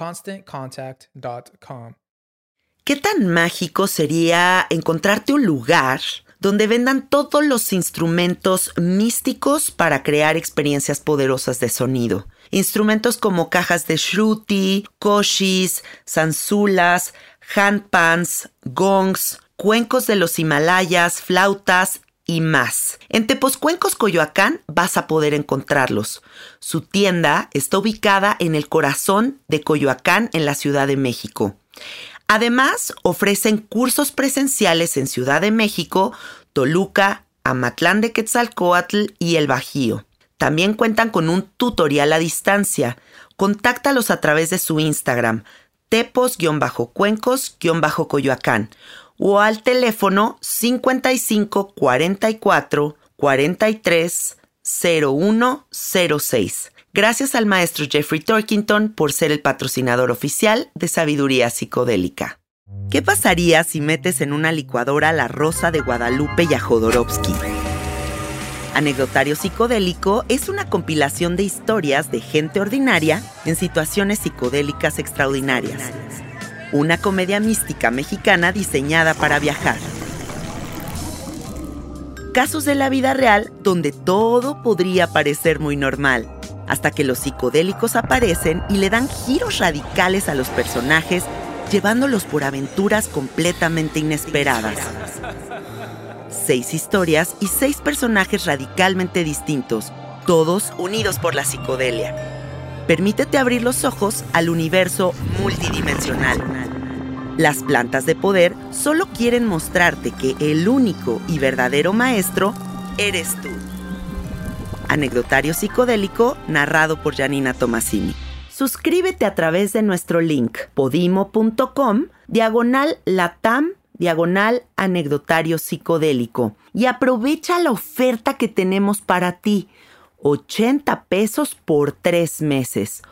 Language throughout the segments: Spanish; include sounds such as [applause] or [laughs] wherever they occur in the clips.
ConstantContact.com. ¿Qué tan mágico sería encontrarte un lugar donde vendan todos los instrumentos místicos para crear experiencias poderosas de sonido? Instrumentos como cajas de shruti, koshis, zanzulas, handpans, gongs, cuencos de los Himalayas, flautas, y más. En Tepozcuencos, Coyoacán, vas a poder encontrarlos. Su tienda está ubicada en el corazón de Coyoacán, en la Ciudad de México. Además, ofrecen cursos presenciales en Ciudad de México, Toluca, Amatlán de Quetzalcoatl y El Bajío. También cuentan con un tutorial a distancia. Contáctalos a través de su Instagram, tepos-cuencos-coyoacán o al teléfono 55 44 43 0106. Gracias al maestro Jeffrey Torkington por ser el patrocinador oficial de Sabiduría Psicodélica. ¿Qué pasaría si metes en una licuadora la rosa de Guadalupe y a Jodorowsky? Anecdotario Psicodélico es una compilación de historias de gente ordinaria en situaciones psicodélicas extraordinarias una comedia mística mexicana diseñada para viajar. Casos de la vida real donde todo podría parecer muy normal, hasta que los psicodélicos aparecen y le dan giros radicales a los personajes, llevándolos por aventuras completamente inesperadas. Seis historias y seis personajes radicalmente distintos, todos unidos por la psicodelia permítete abrir los ojos al universo multidimensional. Las plantas de poder solo quieren mostrarte que el único y verdadero maestro eres tú. Anecdotario psicodélico narrado por Janina Tomasini. Suscríbete a través de nuestro link podimo.com diagonal latam diagonal anecdotario psicodélico y aprovecha la oferta que tenemos para ti 80 pesos por tres meses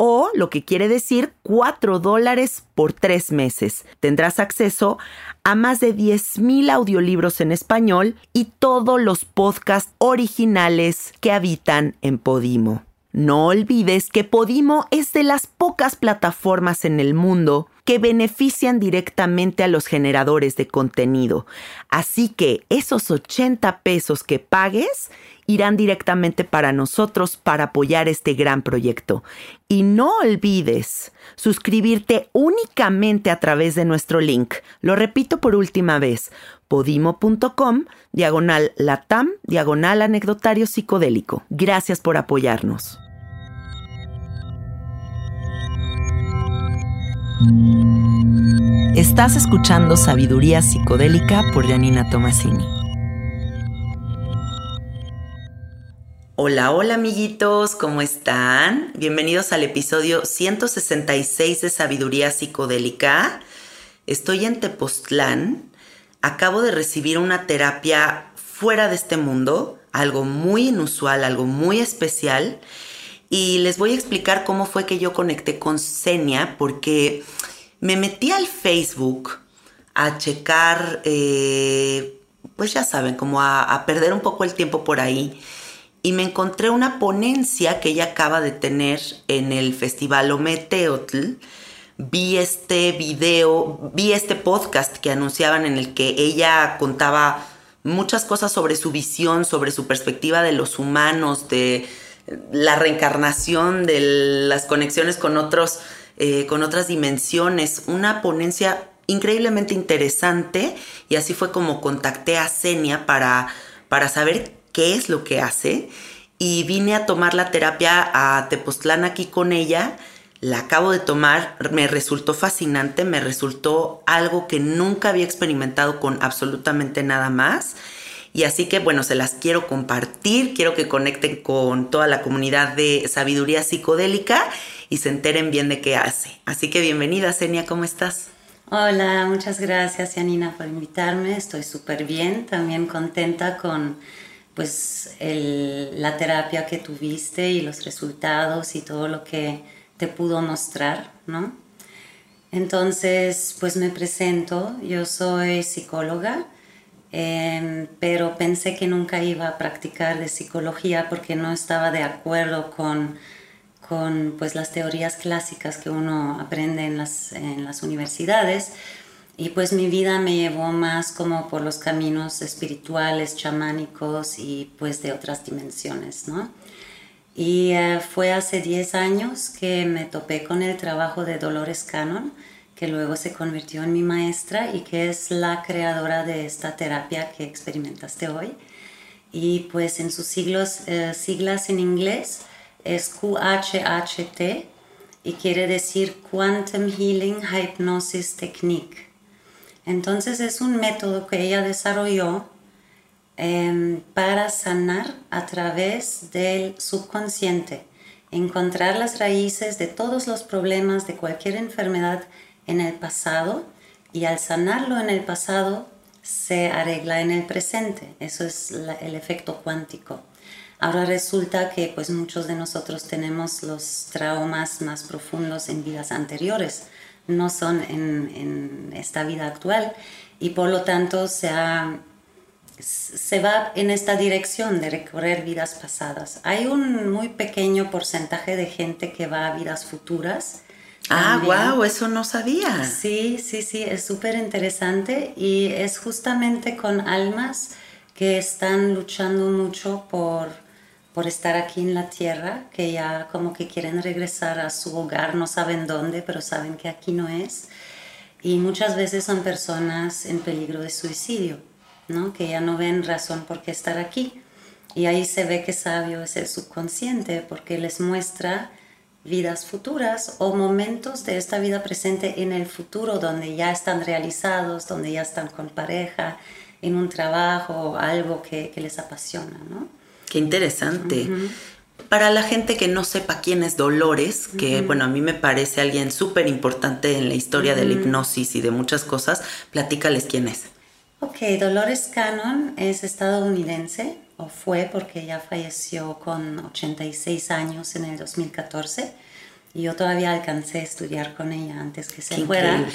o lo que quiere decir 4 dólares por tres meses. Tendrás acceso a más de 10.000 audiolibros en español y todos los podcasts originales que habitan en Podimo. No olvides que Podimo es de las pocas plataformas en el mundo que benefician directamente a los generadores de contenido. Así que esos 80 pesos que pagues irán directamente para nosotros para apoyar este gran proyecto. Y no olvides suscribirte únicamente a través de nuestro link. Lo repito por última vez, podimo.com, diagonal latam, diagonal anecdotario psicodélico. Gracias por apoyarnos. Estás escuchando Sabiduría Psicodélica por Janina Tomasini. Hola, hola amiguitos, ¿cómo están? Bienvenidos al episodio 166 de Sabiduría Psicodélica. Estoy en Tepoztlán. Acabo de recibir una terapia fuera de este mundo, algo muy inusual, algo muy especial. Y les voy a explicar cómo fue que yo conecté con Senia, porque me metí al Facebook a checar, eh, pues ya saben, como a, perder un poco el tiempo por ahí. Y me encontré una ponencia que ella acaba de tener en el Festival Ometeotl. Vi este video, vi este podcast que anunciaban en el que ella contaba muchas cosas sobre su visión, sobre su perspectiva de los humanos, de la reencarnación, de las conexiones con otros eh, con otras dimensiones, una ponencia increíblemente interesante y así fue como contacté a Senia para, para saber qué es lo que hace y vine a tomar la terapia a Tepoztlán aquí con ella. La acabo de tomar, me resultó fascinante, me resultó algo que nunca había experimentado con absolutamente nada más. Y así que bueno, se las quiero compartir, quiero que conecten con toda la comunidad de sabiduría psicodélica y se enteren bien de qué hace. Así que bienvenida, Senia, ¿cómo estás? Hola, muchas gracias, Yanina, por invitarme. Estoy súper bien, también contenta con pues la terapia que tuviste y los resultados y todo lo que te pudo mostrar, ¿no? Entonces, pues me presento, yo soy psicóloga, em, pero pensé que nunca iba a practicar de psicología porque no estaba de acuerdo con con pues, las teorías clásicas que uno aprende en las, en las universidades. Y pues mi vida me llevó más como por los caminos espirituales, chamánicos y pues de otras dimensiones, ¿no? Y eh, fue hace 10 años que me topé con el trabajo de Dolores Cannon, que luego se convirtió en mi maestra y que es la creadora de esta terapia que experimentaste hoy. Y pues en sus siglos, eh, siglas en inglés es QHHT y quiere decir Quantum Healing Hypnosis Technique. Entonces es un método que ella desarrolló em, para sanar a través del subconsciente, encontrar las raíces de todos los problemas de cualquier enfermedad en el pasado y al sanarlo en el pasado se arregla en el presente. Eso es el efecto cuántico. Ahora resulta que pues muchos de nosotros tenemos los traumas más profundos en vidas anteriores, no son en, esta vida actual y por lo tanto se, se va en esta dirección de recorrer vidas pasadas. Hay un muy pequeño porcentaje de gente que va a vidas futuras. Ah, wow, eso no sabía. Sí, sí, sí, es súper interesante y es justamente con almas que están luchando mucho por por estar aquí en la tierra, que ya como que quieren regresar a su hogar, no saben dónde, pero saben que aquí no es. Y muchas veces son personas en peligro de suicidio, ¿no? que ya no ven razón por qué estar aquí. Y ahí se ve que sabio es el subconsciente, porque les muestra vidas futuras o momentos de esta vida presente en el futuro donde ya están realizados, donde ya están con pareja, en un trabajo, algo que, les apasiona, ¿no? Qué interesante. Para la gente que no sepa quién es Dolores, que bueno, a mí me parece alguien súper importante en la historia de la hipnosis y de muchas cosas, platícales quién es. Ok, Dolores Cannon es estadounidense, o fue porque ella falleció con 86 años en el 2014, y yo todavía alcancé a estudiar con ella antes que se fuera.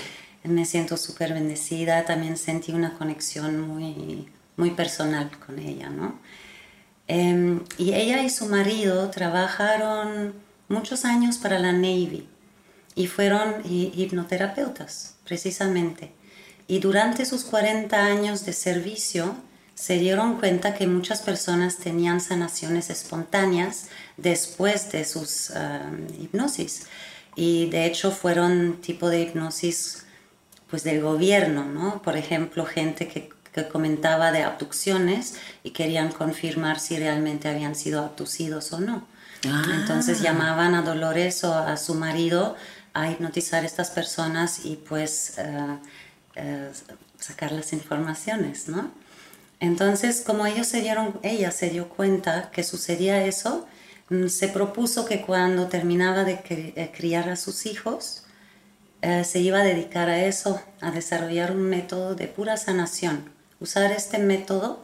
Me siento súper bendecida, también sentí una conexión muy, muy personal con ella, ¿no? Em, y ella y su marido trabajaron muchos años para la Navy y fueron hipnoterapeutas, precisamente. Y durante sus 40 años de servicio se dieron cuenta que muchas personas tenían sanaciones espontáneas después de sus em, hipnosis. Y de hecho fueron tipo de hipnosis pues del gobierno, ¿no? Por ejemplo, gente que que comentaba de abducciones y querían confirmar si realmente habían sido abducidos o no. Entonces ah. llamaban a Dolores o a su marido a hipnotizar a estas personas y pues sacar las informaciones, ¿no? Entonces, como ellos se dieron, ella se dio cuenta que sucedía eso, mm, se propuso que cuando terminaba de eh, criar a sus hijos, eh, se iba a dedicar a eso, a desarrollar un método de pura sanación. Usar este método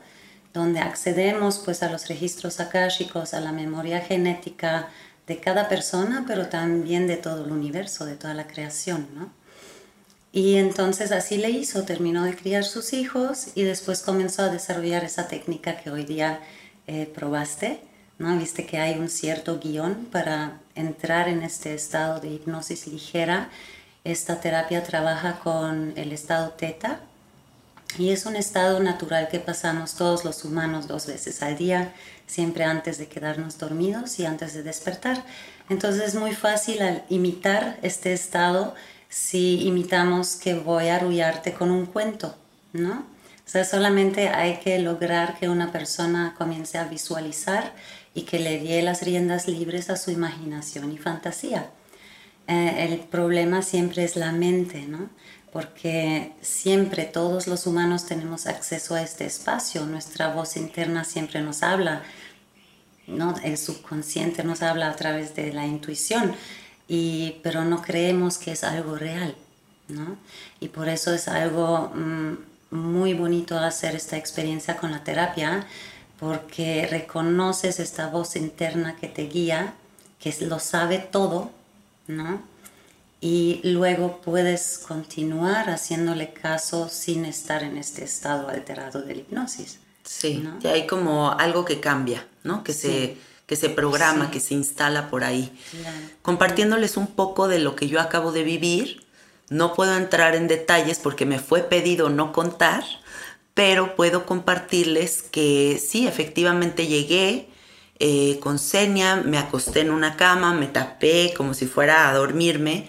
donde accedemos pues a los registros akáshicos, a la memoria genética de cada persona, pero también de todo el universo, de toda la creación, ¿no? Y entonces así le hizo, terminó de criar sus hijos y después comenzó a desarrollar esa técnica que hoy día eh, probaste, ¿no? Viste que hay un cierto guion para entrar en este estado de hipnosis ligera. Esta terapia trabaja con el estado teta y es un estado natural que pasamos todos los humanos dos veces al día, siempre antes de quedarnos dormidos y antes de despertar. Entonces es muy fácil imitar este estado si imitamos que voy a arrullarte con un cuento, ¿no? O sea, solamente hay que lograr que una persona comience a visualizar y que le dé las riendas libres a su imaginación y fantasía. Eh, el problema siempre es la mente, ¿no? Porque siempre todos los humanos tenemos acceso a este espacio, nuestra voz interna siempre nos habla, ¿no? El subconsciente nos habla a través de la intuición y, pero no creemos que es algo real, ¿no? Y por eso es algo mm, muy bonito hacer esta experiencia con la terapia, porque reconoces esta voz interna que te guía, que lo sabe todo, ¿no? Y luego puedes continuar haciéndole caso sin estar en este estado alterado de la hipnosis. Sí, y hay como algo que cambia, ¿no? Que se que se programa, que se instala por ahí. Compartiéndoles un poco de lo que yo acabo de vivir. No puedo entrar en detalles porque me fue pedido no contar, pero puedo compartirles que sí, efectivamente llegué eh, con Senia, me acosté en una cama, me tapé como si fuera a dormirme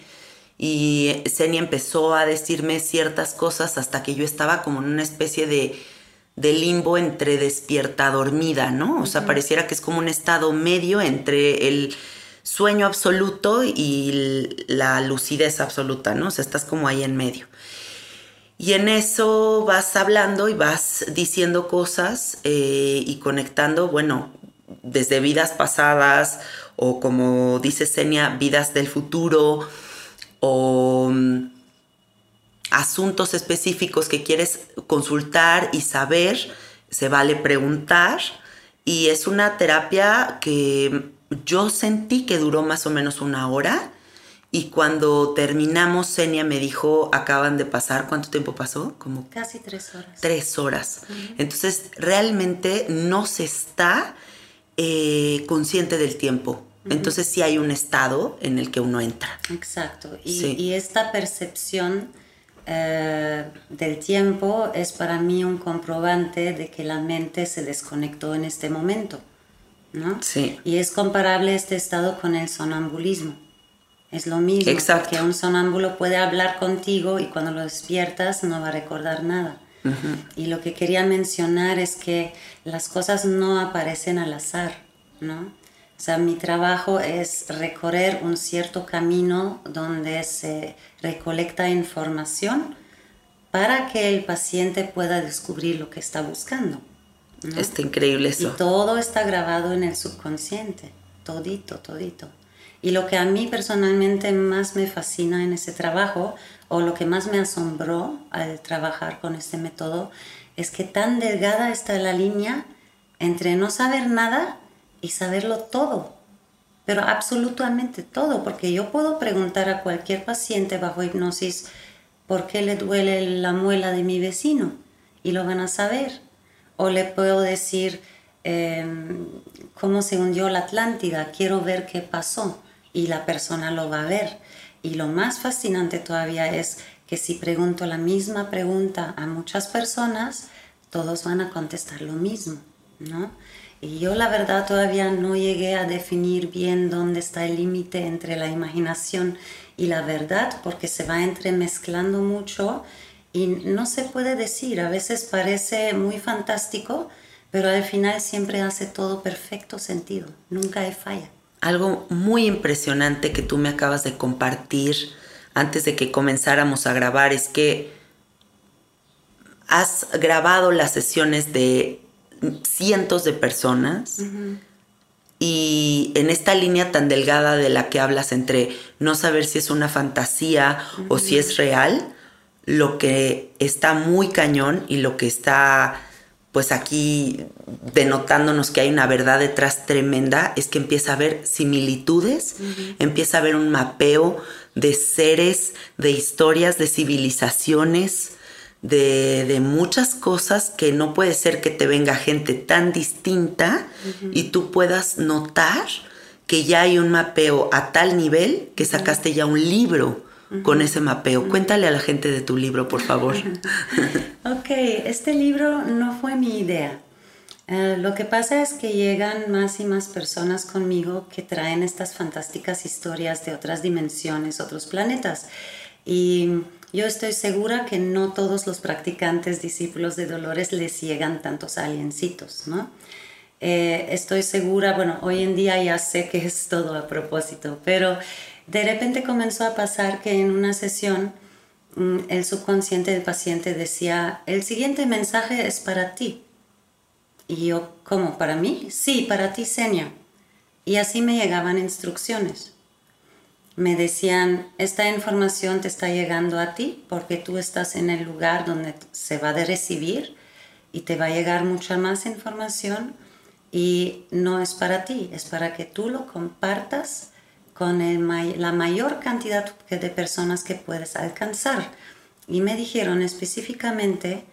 y Senia empezó a decirme ciertas cosas hasta que yo estaba como en una especie de de limbo entre despierta dormida, ¿no? O sea, pareciera que es como un estado medio entre el sueño absoluto y la lucidez absoluta, ¿no? O sea, estás como ahí en medio. Y en eso vas hablando y vas diciendo cosas eh, y conectando, bueno, desde vidas pasadas o como dice Senia, vidas del futuro o asuntos específicos que quieres consultar y saber, se vale preguntar. Y es una terapia que yo sentí que duró más o menos una hora. Y cuando terminamos, Senia me dijo, acaban de pasar, ¿cuánto tiempo pasó? Como casi tres horas. Tres horas. Entonces, realmente no se está eh, consciente del tiempo. Entonces, sí hay un estado en el que uno entra. Exacto. Y, y esta percepción eh, del tiempo es para mí un comprobante de que la mente se desconectó en este momento, ¿no? Sí. Y es comparable este estado con el sonambulismo. Es lo mismo, Exacto. que un sonámbulo puede hablar contigo y cuando lo despiertas no va a recordar nada. Y lo que quería mencionar es que las cosas no aparecen al azar, ¿no? O sea, mi trabajo es recorrer un cierto camino donde se recolecta información para que el paciente pueda descubrir lo que está buscando. Está increíble eso. Y todo está grabado en el subconsciente, todito, todito. Y lo que a mí personalmente más me fascina en ese trabajo, o lo que más me asombró al trabajar con este método, es que tan delgada está la línea entre no saber nada y saberlo todo, pero absolutamente todo, porque yo puedo preguntar a cualquier paciente bajo hipnosis por qué le duele la muela de mi vecino y lo van a saber. O le puedo decir em, cómo se hundió la Atlántida, quiero ver qué pasó y la persona lo va a ver. Y lo más fascinante todavía es que si pregunto la misma pregunta a muchas personas, todos van a contestar lo mismo, ¿no? Y yo la verdad todavía no llegué a definir bien dónde está el límite entre la imaginación y la verdad, porque se va entremezclando mucho y no se puede decir. A veces parece muy fantástico, pero al final siempre hace todo perfecto sentido. Nunca hay falla. algo muy impresionante que tú me acabas de compartir antes de que comenzáramos a grabar es que has grabado las sesiones de cientos de personas y en esta línea tan delgada de la que hablas entre no saber si es una fantasía o si es real, lo que está muy cañón y lo que está pues aquí denotándonos que hay una verdad detrás tremenda, es que empieza a haber similitudes, empieza a haber un mapeo de seres, de historias, de civilizaciones, de, muchas cosas que no puede ser que te venga gente tan distinta y tú puedas notar que ya hay un mapeo a tal nivel que sacaste ya un libro con ese mapeo. Cuéntale a la gente de tu libro, por favor. [laughs] ok, este libro no fue mi idea. Eh, lo que pasa es que llegan más y más personas conmigo que traen estas fantásticas historias de otras dimensiones, otros planetas. Y yo estoy segura que no todos los practicantes discípulos de Dolores les llegan tantos aliencitos, ¿no? Eh, estoy segura, bueno, hoy en día ya sé que es todo a propósito, pero de repente comenzó a pasar que en una sesión mm, el subconsciente del paciente decía, el siguiente mensaje es para ti. Y yo, ¿cómo? ¿Para mí? Sí, para ti, Senia. Y así me llegaban instrucciones. Me decían, esta información te está llegando a ti porque tú estás en el lugar donde se va a recibir y te va a llegar mucha más información y no es para ti, es para que tú lo compartas con la mayor cantidad de personas que puedes alcanzar. Y me dijeron específicamente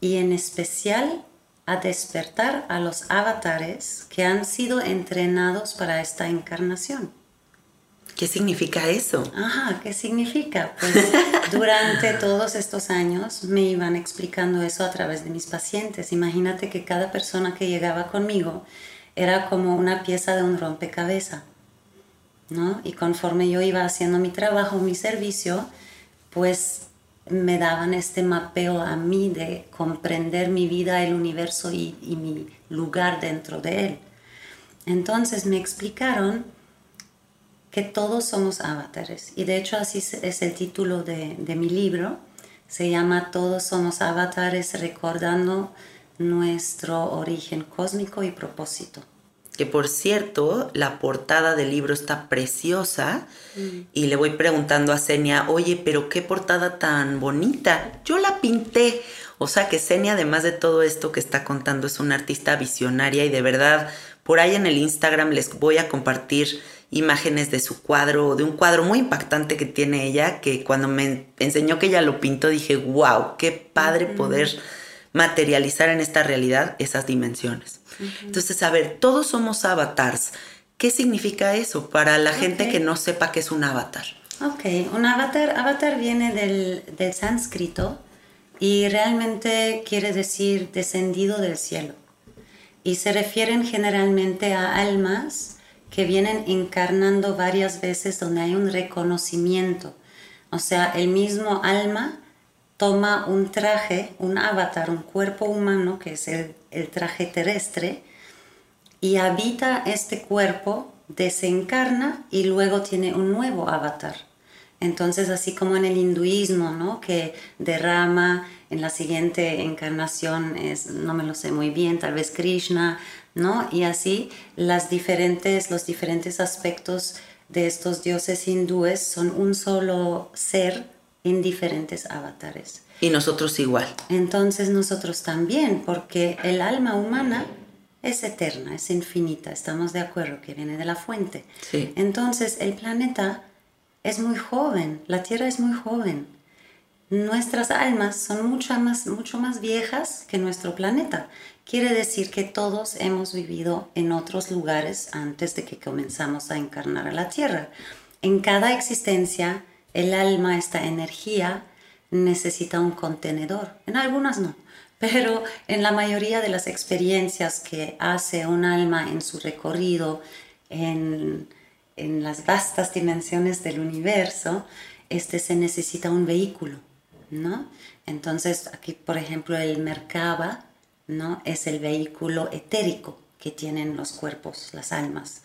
y en especial a despertar a los avatares que han sido entrenados para esta encarnación. ¿Qué significa eso? Ajá, ¿qué significa? Pues [laughs] durante todos estos años me iban explicando eso a través de mis pacientes. Imagínate que cada persona que llegaba conmigo era como una pieza de un rompecabezas ¿no? Y conforme yo iba haciendo mi trabajo, mi servicio, pues me daban este mapeo a mí de comprender mi vida, el universo y, mi lugar dentro de él. Entonces me explicaron que todos somos avatares y de hecho así es el título de, de mi libro. Se llama Todos somos avatares recordando nuestro origen cósmico y propósito que por cierto, la portada del libro está preciosa mm. y le voy preguntando a Senia, oye, pero qué portada tan bonita, yo la pinté. O sea que Senia, además de todo esto que está contando, es una artista visionaria y de verdad, por ahí en el Instagram les voy a compartir imágenes de su cuadro, de un cuadro muy impactante que tiene ella, que cuando me enseñó que ella lo pintó dije, wow, qué padre poder materializar en esta realidad esas dimensiones. Entonces, a ver, todos somos avatars. ¿Qué significa eso para la gente que no sepa qué es un avatar? Ok, un avatar, avatar viene del, del sánscrito y realmente quiere decir descendido del cielo. Y se refieren generalmente a almas que vienen encarnando varias veces donde hay un reconocimiento. O sea, el mismo alma toma un traje, un avatar, un cuerpo humano, que es el, traje terrestre, y habita este cuerpo, desencarna y luego tiene un nuevo avatar. Entonces, así como en el hinduismo, ¿no? que derrama en la siguiente encarnación, es, no me lo sé muy bien, tal vez Krishna, ¿no? y así las diferentes, los diferentes aspectos de estos dioses hindúes son un solo ser en diferentes avatares. Y nosotros igual. Entonces nosotros también, porque el alma humana es eterna, es infinita, estamos de acuerdo que viene de la fuente. Sí. Entonces el planeta es muy joven, la Tierra es muy joven. Nuestras almas son mucho más, mucho más viejas que nuestro planeta. Quiere decir que todos hemos vivido en otros lugares antes de que comenzamos a encarnar a la Tierra. En cada existencia el alma, esta energía, necesita un contenedor. En algunas no, [laughs] pero en la mayoría de las experiencias que hace un alma en su recorrido, en, las vastas dimensiones del universo, este se necesita un vehículo, ¿no? Entonces, aquí, por ejemplo, el Merkaba, ¿no? Es el vehículo etérico que tienen los cuerpos, las almas.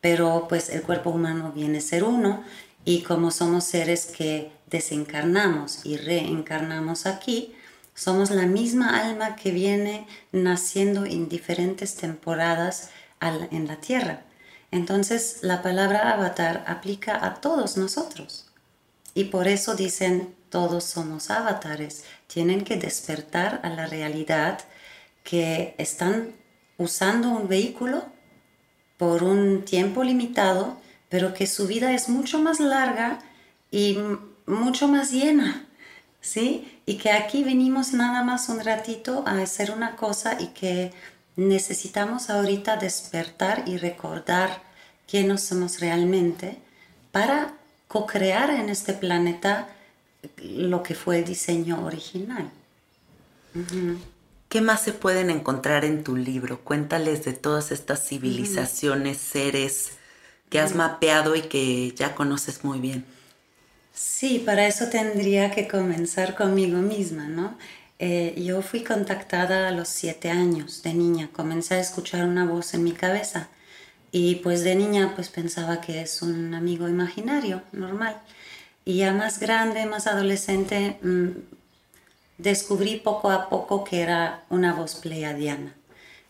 pero pues el cuerpo humano viene a ser uno y como somos seres que desencarnamos y reencarnamos aquí, somos la misma alma que viene naciendo en diferentes temporadas en la tierra. Entonces la palabra avatar aplica a todos nosotros. Y por eso dicen todos somos avatares. Tienen que despertar a la realidad que están usando un vehículo por un tiempo limitado, pero que su vida es mucho más larga y mucho más llena, ¿sí? Y que aquí venimos nada más un ratito a hacer una cosa y que necesitamos ahorita despertar y recordar quiénes somos realmente para co-crear en este planeta lo que fue el diseño original. ¿Qué más se pueden encontrar en tu libro? Cuéntales de todas estas civilizaciones, seres que has mapeado y que ya conoces muy bien. Sí, para eso tendría que comenzar conmigo misma, ¿no? Eh, yo fui contactada a los siete años de niña, comencé a escuchar una voz en mi cabeza y pues de niña pues pensaba que es un amigo imaginario, normal. Y ya más grande, más adolescente, mm, descubrí poco a poco que era una voz pleiadiana.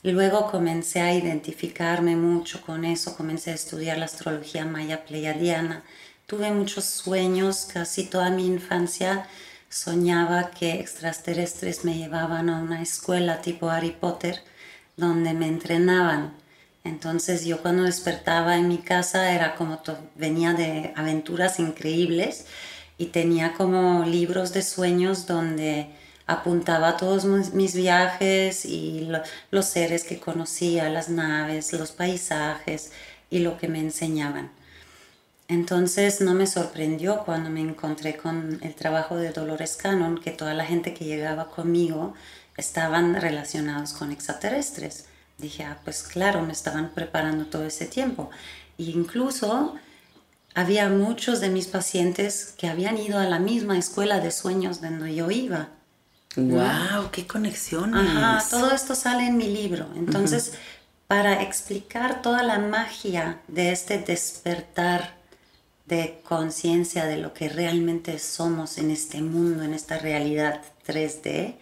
Luego comencé a identificarme mucho con eso, comencé a estudiar la astrología maya pleiadiana. Tuve muchos sueños, casi toda mi infancia soñaba que extraterrestres me llevaban a una escuela tipo Harry Potter donde me entrenaban. Entonces yo cuando despertaba en mi casa era como venía de aventuras increíbles y tenía como libros de sueños donde apuntaba todos mis viajes y los seres que conocía, las naves, los paisajes y lo que me enseñaban. Entonces no me sorprendió cuando me encontré con el trabajo de Dolores Cannon que toda la gente que llegaba conmigo estaban relacionados con extraterrestres. Dije, ah, pues claro, me estaban preparando todo ese tiempo. E incluso había muchos de mis pacientes que habían ido a la misma escuela de sueños donde yo iba. ¡Wow! ¡Qué conexiones! Ajá, todo esto sale en mi libro. Entonces, para explicar toda la magia de este despertar de conciencia de lo que realmente somos en este mundo, en esta realidad 3D,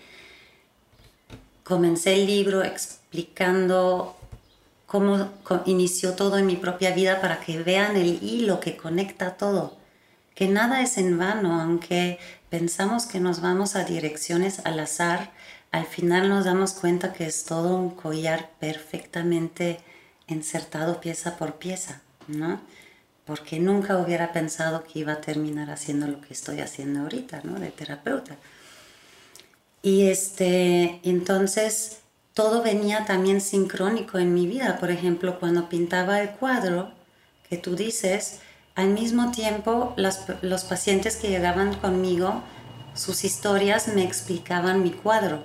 comencé el libro explicando cómo inició todo en mi propia vida para que vean el hilo que conecta todo, que nada es en vano, aunque pensamos que nos vamos a direcciones al azar, al final nos damos cuenta que es todo un collar perfectamente insertado pieza por pieza, ¿no? Porque nunca hubiera pensado que iba a terminar haciendo lo que estoy haciendo ahorita, ¿no? De terapeuta. Y este, entonces todo venía también sincrónico en mi vida. Por ejemplo, cuando pintaba el cuadro que tú dices, al mismo tiempo los pacientes que llegaban conmigo, sus historias me explicaban mi cuadro.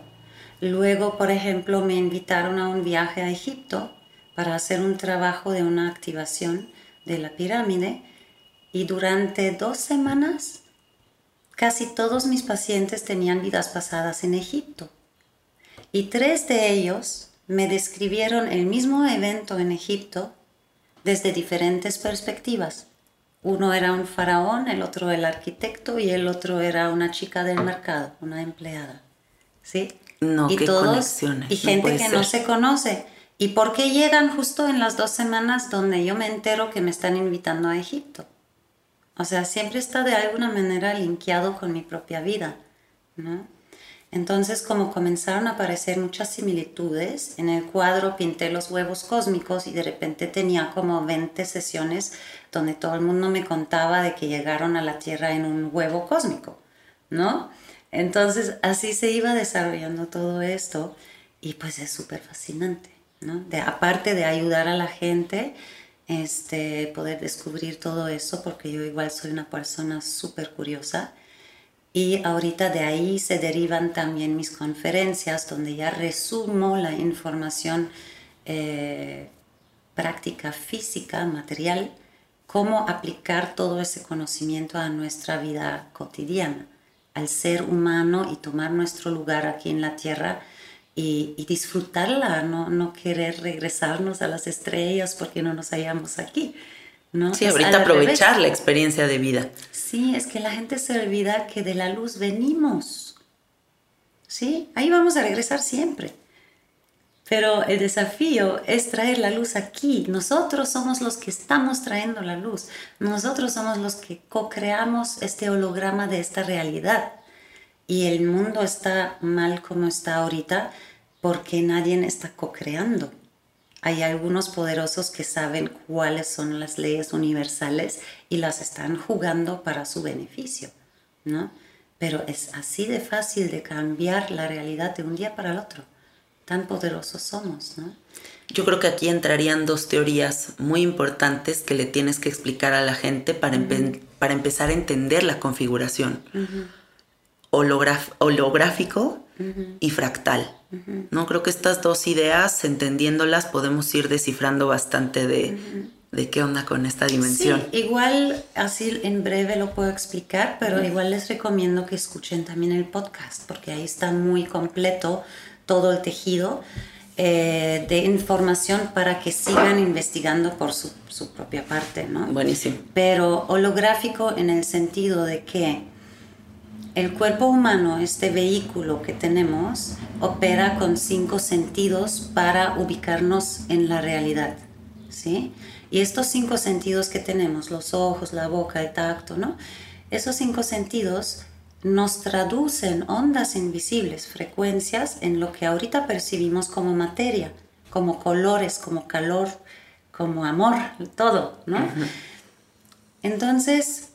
Luego, por ejemplo, me invitaron a un viaje a Egipto para hacer un trabajo de una activación de la pirámide y durante dos semanas Casi todos mis pacientes tenían vidas pasadas en Egipto y tres de ellos me describieron el mismo evento en Egipto desde diferentes perspectivas. Uno era un faraón, el otro el arquitecto y el otro era una chica del mercado, una empleada. ¿Sí? No, y qué todos y gente que no se conoce. ¿Y por qué llegan justo en las dos semanas donde yo me entero que me están invitando a Egipto? O sea, siempre está de alguna manera linkeado con mi propia vida, ¿no? Entonces, como comenzaron a aparecer muchas similitudes, en el cuadro pinté los huevos cósmicos y de repente tenía como 20 sesiones donde todo el mundo me contaba de que llegaron a la Tierra en un huevo cósmico, ¿no? Entonces, así se iba desarrollando todo esto y pues es súper fascinante, ¿no? Aparte de ayudar a la gente, este, poder descubrir todo eso, porque yo igual soy una persona súper curiosa. Y ahorita de ahí se derivan también mis conferencias, donde ya resumo la información eh, práctica, física, material, cómo aplicar todo ese conocimiento a nuestra vida cotidiana, al ser humano y tomar nuestro lugar aquí en la tierra y, disfrutarla, ¿no? no querer regresarnos a las estrellas porque no nos hallamos aquí. ¿No? Sí, ahorita aprovechar la experiencia de vida. Sí, es que la gente se olvida que de la luz venimos. ¿Sí? Ahí vamos a regresar siempre. Pero el desafío es traer la luz aquí. Nosotros somos los que estamos trayendo la luz. Nosotros somos los que co-creamos este holograma de esta realidad y el mundo está mal como está ahorita porque nadie está co-creando. Hay algunos poderosos que saben cuáles son las leyes universales y las están jugando para su beneficio, ¿no? Pero es así de fácil de cambiar la realidad de un día para el otro. Tan poderosos somos, ¿no? Yo creo que aquí entrarían dos teorías muy importantes que le tienes que explicar a la gente para, para empezar a entender la configuración holográfico y fractal. ¿no? Creo que estas dos ideas, entendiéndolas, podemos ir descifrando bastante de, qué onda con esta dimensión. igual así en breve lo puedo explicar, pero igual les recomiendo que escuchen también el podcast, porque ahí está muy completo todo el tejido. Eh, de información para que sigan investigando por su, su propia parte, ¿no? Buenísimo. Pero holográfico en el sentido de que el cuerpo humano, este vehículo que tenemos, opera con cinco sentidos para ubicarnos en la realidad, ¿sí? Y estos cinco sentidos que tenemos, los ojos, la boca, el tacto, ¿no? Esos cinco sentidos nos traducen ondas invisibles, frecuencias en lo que ahorita percibimos como materia, como colores, como calor, como amor, todo, ¿no? Entonces,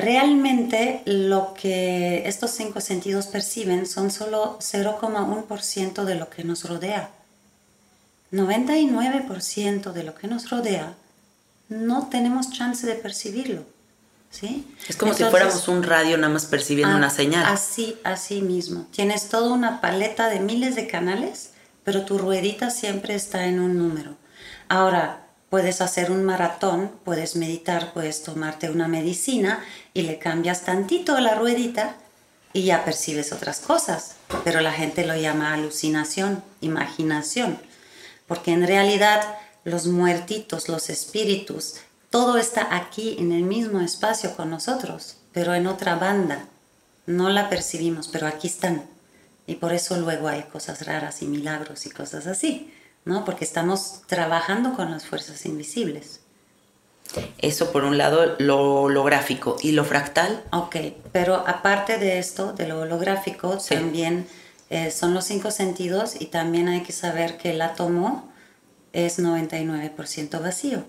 Realmente lo que estos cinco sentidos perciben son solo 0,1% de lo que nos rodea. 99% de lo que nos rodea no tenemos chance de percibirlo. ¿sí? Es como si fuéramos un radio nada más percibiendo una señal. Así, así mismo. Tienes toda una paleta de miles de canales, pero tu ruedita siempre está en un número. Ahora, Puedes hacer un maratón, puedes meditar, puedes tomarte una medicina y le cambias tantito la ruedita y ya percibes otras cosas. Pero la gente lo llama alucinación, imaginación, porque en realidad los muertitos, los espíritus, todo está aquí en el mismo espacio con nosotros, pero en otra banda. No la percibimos, pero aquí están. Y por eso luego hay cosas raras y milagros y cosas así. ¿No? Porque estamos trabajando con las fuerzas invisibles. Eso por un lado, lo holográfico. ¿Y lo fractal? Ok, pero aparte de esto, de lo holográfico, también eh, son los cinco sentidos y también hay que saber que el átomo es 99% vacío.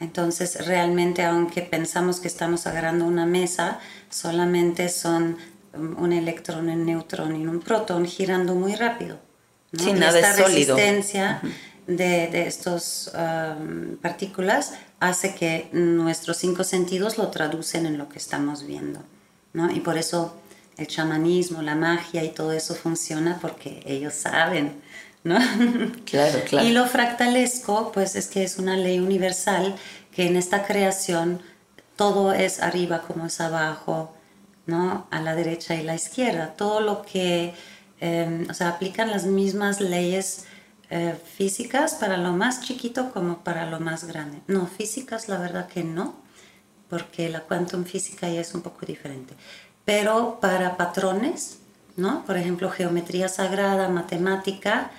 Entonces, realmente, aunque pensamos que estamos agarrando una mesa, solamente son un electrón, un neutrón y un protón girando muy rápido. Sin nada esta resistencia de, de estas um, partículas hace que nuestros cinco sentidos lo traducen en lo que estamos viendo. ¿no? Y por eso el chamanismo, la magia y todo eso funciona porque ellos saben. ¿no? [laughs] Claro, claro. Y lo fractalesco, pues es que es una ley universal que en esta creación todo es arriba como es abajo, ¿no? A la derecha y la izquierda. Todo lo que Em, o sea, aplican las mismas leyes eh, físicas para lo más chiquito como para lo más grande. No, físicas la verdad que no, porque la quantum física ya es un poco diferente. Pero para patrones, ¿no? Por ejemplo, geometría sagrada, matemática,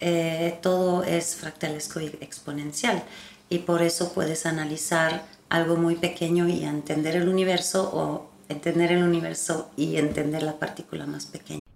eh, todo es fractalesco y exponencial. Y por eso puedes analizar algo muy pequeño y entender el universo o entender el universo y entender la partícula más pequeña.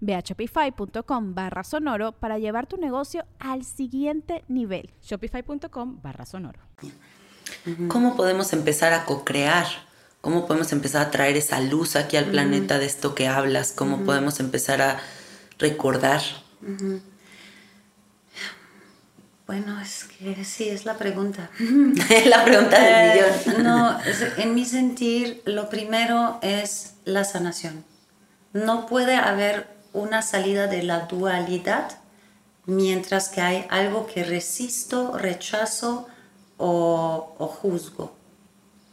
Ve a shopify.com barra sonoro para llevar tu negocio al siguiente nivel. Shopify.com barra sonoro. ¿Cómo podemos empezar a co-crear? ¿Cómo podemos empezar a traer esa luz aquí al planeta de esto que hablas? ¿Cómo podemos empezar a recordar? Bueno, es que sí, es la pregunta. [laughs] la pregunta del Eh, millón. no, [laughs] en mi sentir, lo primero es la sanación. No puede haber una salida de la dualidad mientras que hay algo que resisto, rechazo o, juzgo.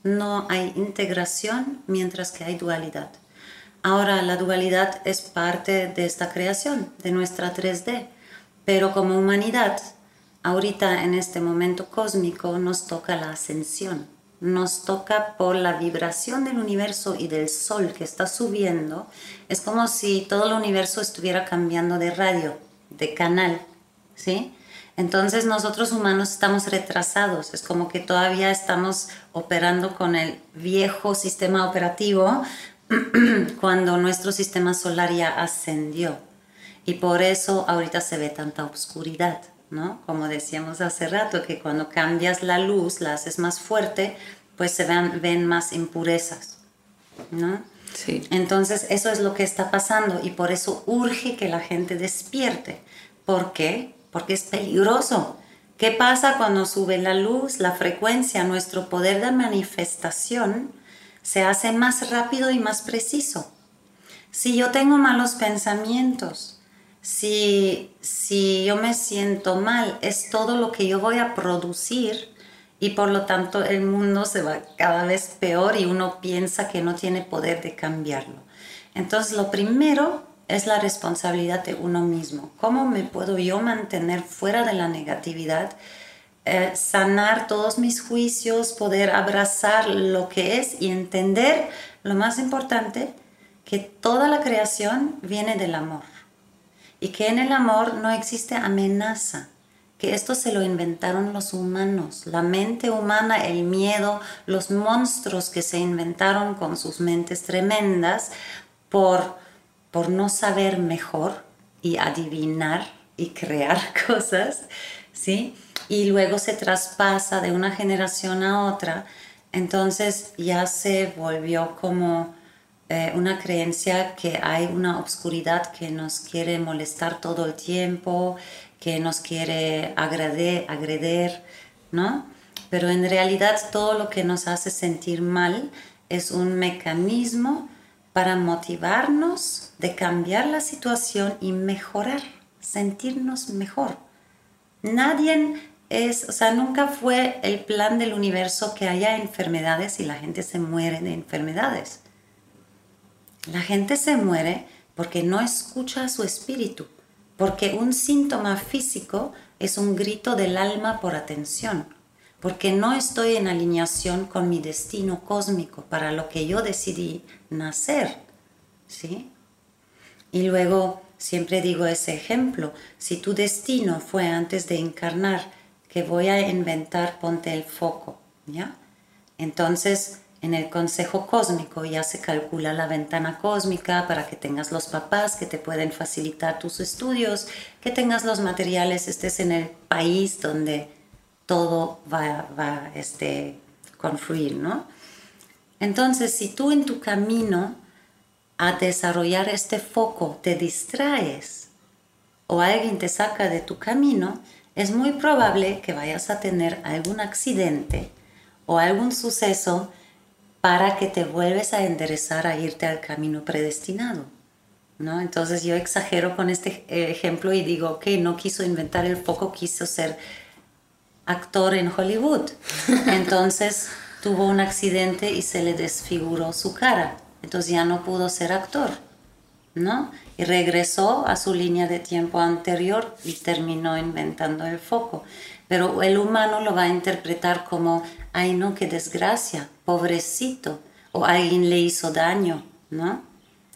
No hay integración mientras que hay dualidad. Ahora, la dualidad es parte de esta creación, de nuestra 3D, pero como humanidad, ahorita en este momento cósmico nos toca la ascensión, nos toca por la vibración del universo y del sol que está subiendo, es como si todo el universo estuviera cambiando de radio, de canal, ¿sí? Entonces nosotros humanos estamos retrasados, es como que todavía estamos operando con el viejo sistema operativo [clears throat] cuando nuestro sistema solar ya ascendió. Y por eso ahorita se ve tanta oscuridad, ¿no? Como decíamos hace rato, que cuando cambias la luz, la haces más fuerte, pues se ven, ven más impurezas, ¿no? Sí. Entonces, eso es lo que está pasando y por eso urge que la gente despierte. ¿Por qué? Porque es peligroso. ¿Qué pasa cuando sube la luz, la frecuencia, nuestro poder de manifestación se hace más rápido y más preciso? Si yo tengo malos pensamientos, si, si yo me siento mal, es todo lo que yo voy a producir y por lo tanto el mundo se va cada vez peor y uno piensa que no tiene poder de cambiarlo. Entonces lo primero es la responsabilidad de uno mismo. ¿Cómo me puedo yo mantener fuera de la negatividad? Eh, sanar todos mis juicios, poder abrazar lo que es y entender, lo más importante, que toda la creación viene del amor y que en el amor no existe amenaza, que esto se lo inventaron los humanos, la mente humana, el miedo, los monstruos que se inventaron con sus mentes tremendas por, por no saber mejor y adivinar y crear [laughs] cosas, ¿sí? Y luego se traspasa de una generación a otra, entonces ya se volvió como eh, una creencia que hay una obscuridad que nos quiere molestar todo el tiempo, que nos quiere agreder, agreder, ¿no? Pero en realidad todo lo que nos hace sentir mal es un mecanismo para motivarnos de cambiar la situación y mejorar, sentirnos mejor. Nadie es, o sea, nunca fue el plan del universo que haya enfermedades y la gente se muere de enfermedades. La gente se muere porque no escucha a su espíritu, porque un síntoma físico es un grito del alma por atención, porque no estoy en alineación con mi destino cósmico para lo que yo decidí nacer, ¿sí? Y luego siempre digo ese ejemplo, si tu destino fue antes de encarnar que voy a inventar, ponte el foco, ¿ya? Entonces, en el consejo cósmico ya se calcula la ventana cósmica para que tengas los papás que te pueden facilitar tus estudios, que tengas los materiales, estés en el país donde todo va, va este, confluir, ¿no? Entonces, si tú en tu camino a desarrollar este foco te distraes o alguien te saca de tu camino, es muy probable que vayas a tener algún accidente o algún suceso para que te vuelves a enderezar a irte al camino predestinado. ¿no? Entonces yo exagero con este ejemplo y digo, ok, no quiso inventar el foco, quiso ser actor en Hollywood. [laughs] Entonces tuvo un accidente y se le desfiguró su cara. Entonces ya no pudo ser actor, ¿no? y regresó a su línea de tiempo anterior y terminó inventando el foco. Pero el humano lo va a interpretar como, ay no, qué desgracia, pobrecito, o alguien le hizo daño, ¿no?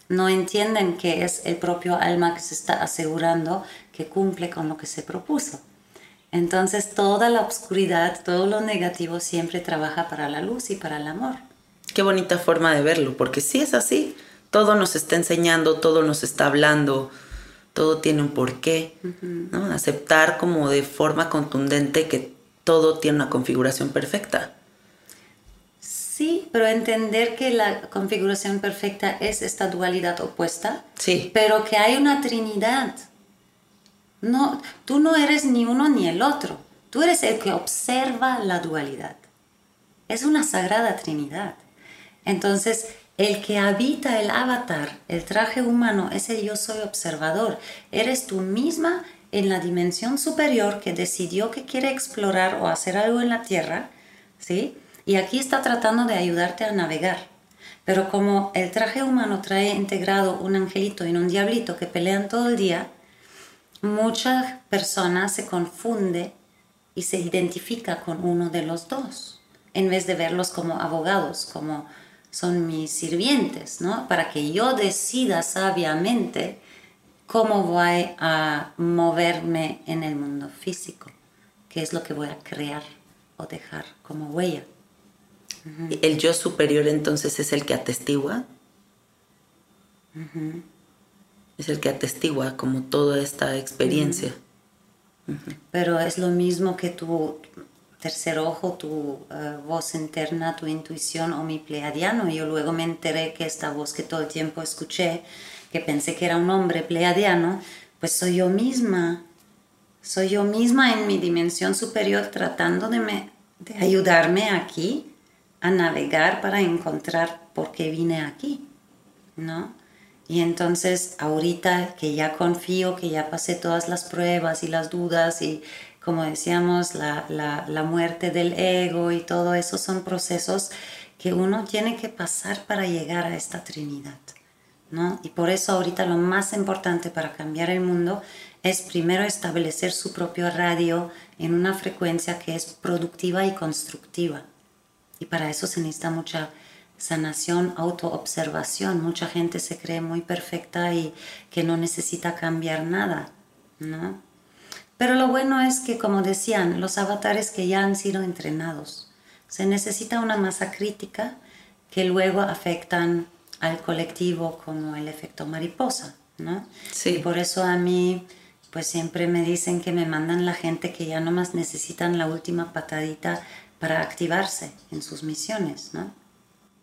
No entienden que es el propio alma que se está asegurando que cumple con lo que se propuso. Entonces toda la oscuridad, todo lo negativo siempre trabaja para la luz y para el amor. Qué bonita forma de verlo, porque si es así, todo nos está enseñando, todo nos está hablando, todo tiene un porqué, ¿no? Aceptar como de forma contundente que todo tiene una configuración perfecta. Sí, pero entender que la configuración perfecta es esta dualidad opuesta, sí. pero que hay una trinidad no, tú no eres ni uno ni el otro. Tú eres el que observa la dualidad. Es una sagrada trinidad. Entonces, el que habita el avatar, el traje humano, es el yo soy observador. Eres tú misma en la dimensión superior que decidió que quiere explorar o hacer algo en la tierra, ¿sí? Y aquí está tratando de ayudarte a navegar. Pero como el traje humano trae integrado un angelito y un diablito que pelean todo el día, muchas personas se confunde y se identifica con uno de los dos, en vez de verlos como abogados, como son mis sirvientes, ¿no? Para que yo decida sabiamente cómo voy a moverme en el mundo físico, qué es lo que voy a crear o dejar como huella. ¿El yo superior entonces es el que atestigua? es el que atestigua como toda esta experiencia. Pero es lo mismo que tu tercer ojo, tu eh, voz interna, tu intuición o mi pleiadiano. Yo luego me enteré que esta voz que todo el tiempo escuché, que pensé que era un hombre pleiadiano, pues soy yo misma. Soy yo misma en mi dimensión superior tratando de, me, de ayudarme aquí a navegar para encontrar por qué vine aquí, ¿no? Y entonces ahorita que ya confío, que ya pasé todas las pruebas y las dudas y como decíamos, la, la, la muerte del ego y todo eso son procesos que uno tiene que pasar para llegar a esta Trinidad. ¿no? Y por eso ahorita lo más importante para cambiar el mundo es primero establecer su propio radio en una frecuencia que es productiva y constructiva. Y para eso se necesita mucha sanación, autoobservación. Mucha gente se cree muy perfecta y que no necesita cambiar nada, ¿no? Pero lo bueno es que, como decían, los avatares que ya han sido entrenados, se necesita una masa crítica que luego afectan al colectivo como el efecto mariposa, ¿no? Sí. Y por eso a mí, pues siempre me dicen que me mandan la gente que ya nomás necesitan la última patadita para activarse en sus misiones, ¿no?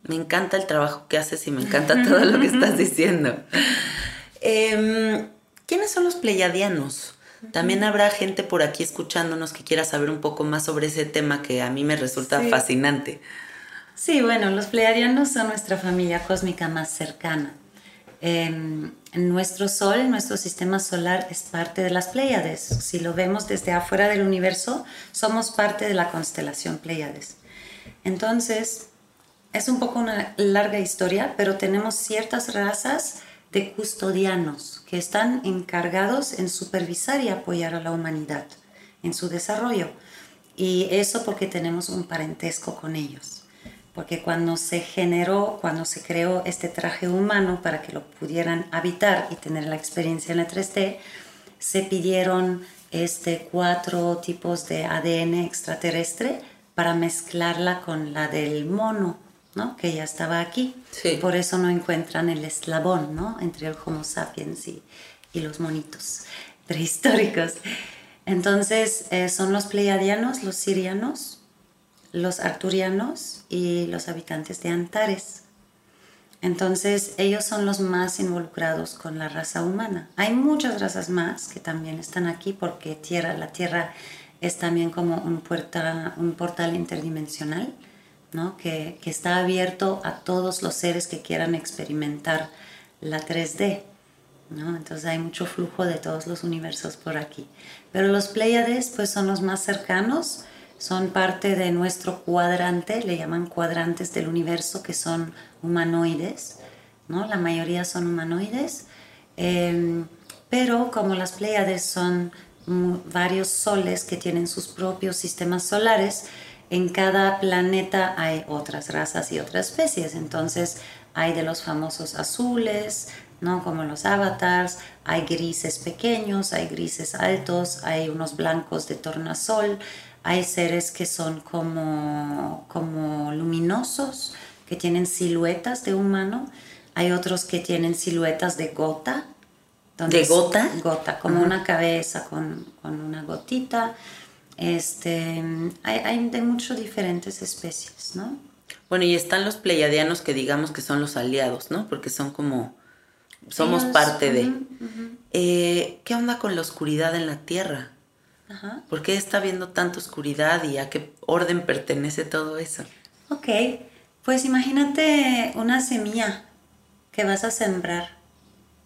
Me encanta el trabajo que haces y me encanta todo lo que estás [laughs] diciendo. Em, ¿Quiénes son los pleiadianos? También habrá gente por aquí escuchándonos que quiera saber un poco más sobre ese tema que a mí me resulta fascinante. Sí, bueno, los pleiadianos son nuestra familia cósmica más cercana. Eh, nuestro Sol, nuestro sistema solar es parte de las Pléyades. Si lo vemos desde afuera del universo, somos parte de la constelación Pléyades. Entonces, es un poco una larga historia, pero tenemos ciertas razas de custodianos que están encargados en supervisar y apoyar a la humanidad en su desarrollo. Y eso porque tenemos un parentesco con ellos. Porque cuando se generó, cuando se creó este traje humano para que lo pudieran habitar y tener la experiencia en la 3D, se pidieron este cuatro tipos de ADN extraterrestre para mezclarla con la del mono que ya estaba aquí. Por eso no encuentran el eslabón ¿no? entre el Homo sapiens y, los monitos prehistóricos. Entonces eh, son los pleiadianos, los sirianos, los arturianos y los habitantes de Antares. Entonces ellos son los más involucrados con la raza humana. Hay muchas razas más que también están aquí porque tierra, la Tierra es también como un, puerta, un portal interdimensional que, está abierto a todos los seres que quieran experimentar la 3D. Entonces hay mucho flujo de todos los universos por aquí. Pero los Pleiades pues son los más cercanos, son parte de nuestro cuadrante, le llaman cuadrantes del universo que son humanoides, ¿no? La mayoría son humanoides. Em, pero como las Pléyades son varios soles que tienen sus propios sistemas solares, en cada planeta hay otras razas y otras especies. Entonces hay de los famosos azules, ¿no? como los avatars, hay grises pequeños, hay grises altos, hay unos blancos de tornasol, hay seres que son como, como luminosos, que tienen siluetas de humano, hay otros que tienen siluetas de gota, ¿De gota? Gota, como una cabeza con, con, una gotita. Este, hay, hay de muchas diferentes especies, ¿no? Bueno, y están los pleiadianos que digamos que son los aliados, ¿no? Porque son como, somos parte de. Eh, ¿Qué onda con la oscuridad en la Tierra? Ajá. ¿Por qué está habiendo tanta oscuridad y a qué orden pertenece todo eso? Ok, pues imagínate una semilla que vas a sembrar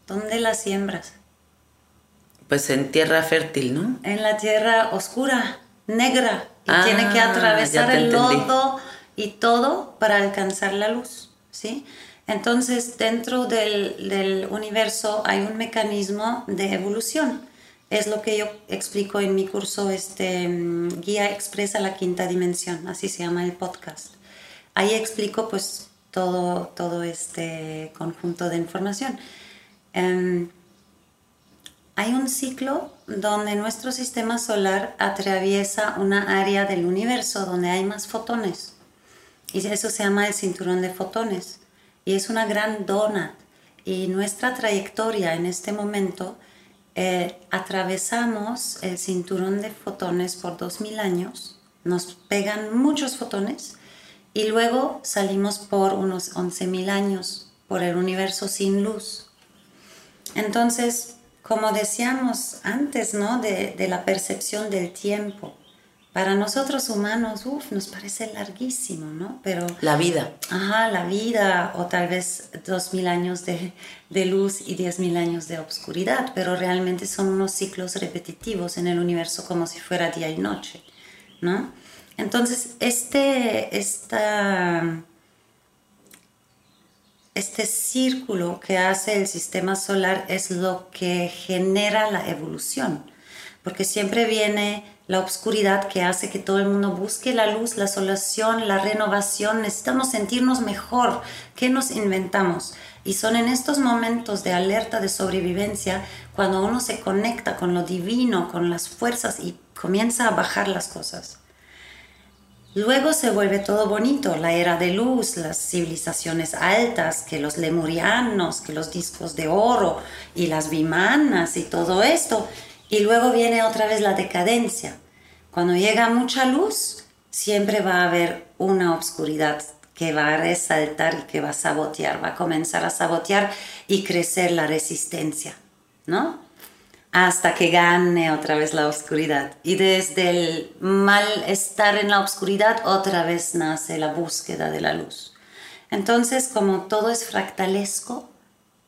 ¿Dónde la siembras? Pues en tierra fértil, ¿no? En la tierra oscura, negra. Y tiene que ah, atravesar el lodo y todo para alcanzar la luz, ¿sí? Entonces, dentro del, del, universo hay un mecanismo de evolución. Es lo que yo explico en mi curso, este, mm, Guía Expresa la Quinta Dimensión, así se llama el podcast. Ahí explico pues todo, todo este conjunto de información. Em, hay un ciclo donde nuestro sistema solar atraviesa una área del universo donde hay más fotones. Y eso se llama el cinturón de fotones. Y es una gran dona. Y nuestra trayectoria en este momento, eh, atravesamos el cinturón de fotones por 2000 años. Nos pegan muchos fotones. Y luego salimos por unos 11.000 años por el universo sin luz. Entonces, como decíamos antes, ¿no? De, la percepción del tiempo. Para nosotros humanos, uff, nos parece larguísimo, ¿no? Pero... La vida. Ajá, la vida, o tal vez dos mil años de, de luz y diez mil años de obscuridad, pero realmente son unos ciclos repetitivos en el universo como si fuera día y noche, ¿no? Entonces, este, esta este círculo que hace el sistema solar es lo que genera la evolución, porque siempre viene la oscuridad que hace que todo el mundo busque la luz, la solución, la renovación, necesitamos sentirnos mejor, ¿qué nos inventamos? Y son en estos momentos de alerta de sobrevivencia cuando uno se conecta con lo divino, con las fuerzas y comienza a bajar las cosas. Luego se vuelve todo bonito, la era de luz, las civilizaciones altas, que los lemurianos, que los discos de oro y las vimanas y todo esto. Y luego viene otra vez la decadencia. Cuando llega mucha luz, siempre va a haber una oscuridad que va a resaltar y que va a sabotear, va a comenzar a sabotear y crecer la resistencia, ¿no? Hasta que gane otra vez la oscuridad. Y desde el mal estar en la oscuridad, otra vez nace la búsqueda de la luz. Entonces, como todo es fractalesco,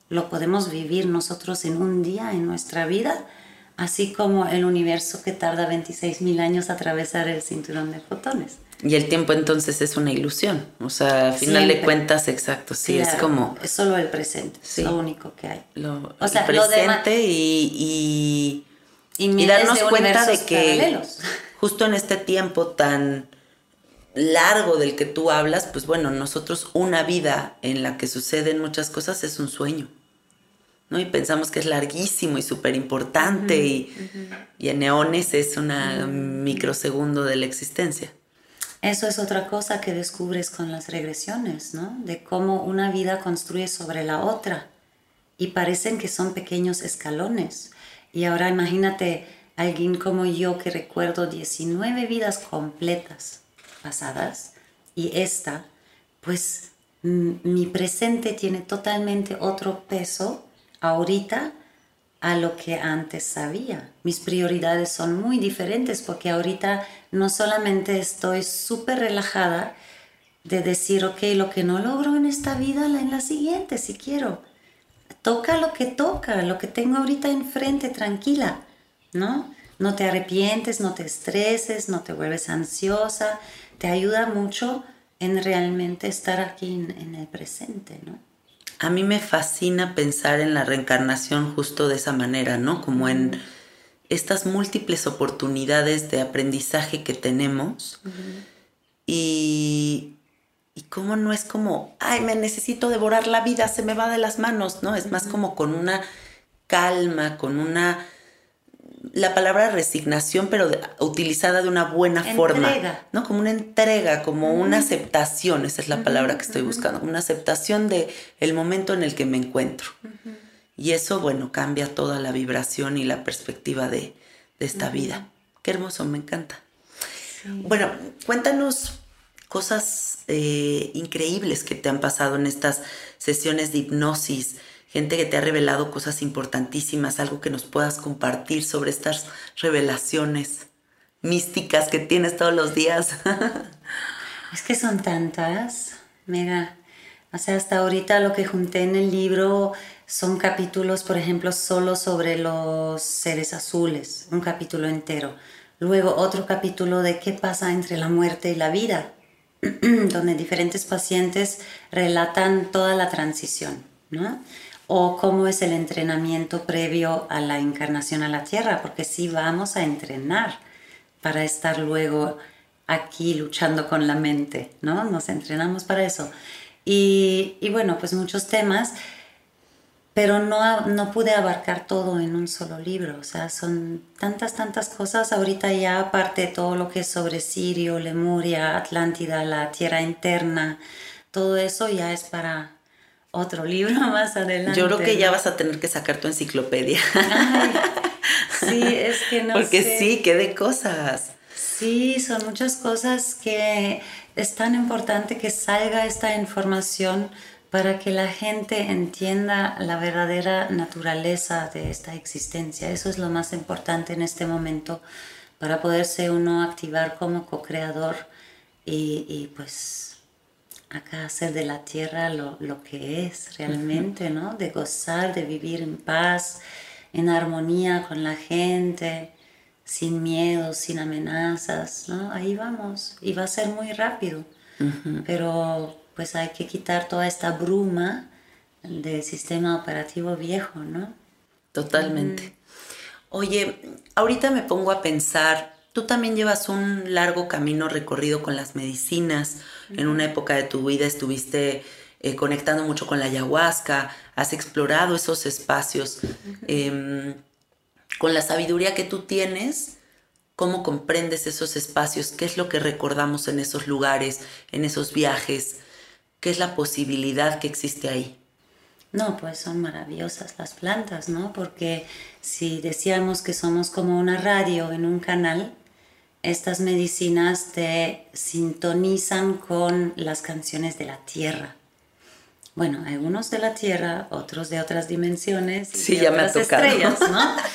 lo podemos vivir nosotros en un día, en nuestra vida, así como el universo que tarda 26.000 años atravesar el cinturón de fotones. Y el tiempo entonces es una ilusión, o sea, al final de cuentas, exacto, sí, es como... Es solo el presente, es lo único que hay. Lo, o sea, el presente y, y, darnos cuenta de que [laughs] justo en este tiempo tan largo del que tú hablas, pues bueno, nosotros una vida en la que suceden muchas cosas es un sueño. ¿no? Y pensamos que es larguísimo y súper importante y, y, en neones es un microsegundo de la existencia. Eso es otra cosa que descubres con las regresiones, ¿no? De cómo una vida construye sobre la otra y parecen que son pequeños escalones. Y ahora imagínate alguien como yo que recuerdo 19 vidas completas pasadas y esta, pues mi presente tiene totalmente otro peso ahorita a lo que antes sabía. Mis prioridades son muy diferentes porque ahorita no solamente estoy súper relajada de decir, ok, lo que no logro en esta vida, en la siguiente, si quiero. Toca lo que toca, lo que tengo ahorita enfrente, tranquila, ¿no? No te arrepientes, no te estreses, no te vuelves ansiosa. Te ayuda mucho en realmente estar aquí en, en el presente, ¿no? A mí me fascina pensar en la reencarnación justo de esa manera, ¿no? Como en estas múltiples oportunidades de aprendizaje que tenemos y, y cómo no es como, ay, me necesito devorar la vida, se me va de las manos, ¿no? Es más como con una calma, con una la palabra resignación, pero utilizada de una buena forma, ¿no? Como una entrega, como una aceptación, esa es la palabra que estoy buscando, una aceptación de el momento en el que me encuentro. Y eso, bueno, cambia toda la vibración y la perspectiva de, esta vida. Qué hermoso, me encanta. Bueno, cuéntanos cosas eh, increíbles que te han pasado en estas sesiones de hipnosis gente que te ha revelado cosas importantísimas, algo que nos puedas compartir sobre estas revelaciones místicas que tienes todos los días. [laughs] es que son tantas, mira, o sea, hasta ahorita lo que junté en el libro son capítulos, por ejemplo, solo sobre los seres azules, un capítulo entero. Luego otro capítulo de qué pasa entre la muerte y la vida, [clears throat] donde diferentes pacientes relatan toda la transición, ¿no? o cómo es el entrenamiento previo a la encarnación a la tierra, porque sí vamos a entrenar para estar luego aquí luchando con la mente, ¿no? Nos entrenamos para eso. Y, bueno, pues muchos temas, pero no, no pude abarcar todo en un solo libro, o sea, son tantas, tantas cosas. Ahorita ya aparte de todo lo que es sobre Sirio, Lemuria, Atlántida, la tierra interna, todo eso ya es para otro [laughs] libro más adelante. Yo creo que ya vas a tener que sacar tu enciclopedia. [laughs] sí, es que no Porque sí, qué de cosas. Sí, son muchas cosas que es tan importante que salga esta información para que la gente entienda la verdadera naturaleza de esta existencia. Eso es lo más importante en este momento para poderse uno activar como co-creador y, y pues acá hacer de la tierra lo, que es realmente, ¿no? De gozar, de vivir en paz, en armonía con la gente, sin miedo, sin amenazas, ¿no? Ahí vamos. Y va a ser muy rápido. Pero pues hay que quitar toda esta bruma del sistema operativo viejo, ¿no? Totalmente. Oye, ahorita me pongo a pensar Tú también llevas un largo camino recorrido con las medicinas. En una época de tu vida estuviste eh, conectando mucho con la ayahuasca, has explorado esos espacios. Con la sabiduría que tú tienes, ¿cómo comprendes esos espacios? ¿Qué es lo que recordamos en esos lugares, en esos viajes? ¿Qué es la posibilidad que existe ahí? No, pues son maravillosas las plantas, ¿no? Porque si decíamos que somos como una radio en un canal, estas medicinas te sintonizan con las canciones de la tierra. Bueno, algunos de la tierra, otros de otras dimensiones, sí, ya otras estrellas, ¿no? [laughs]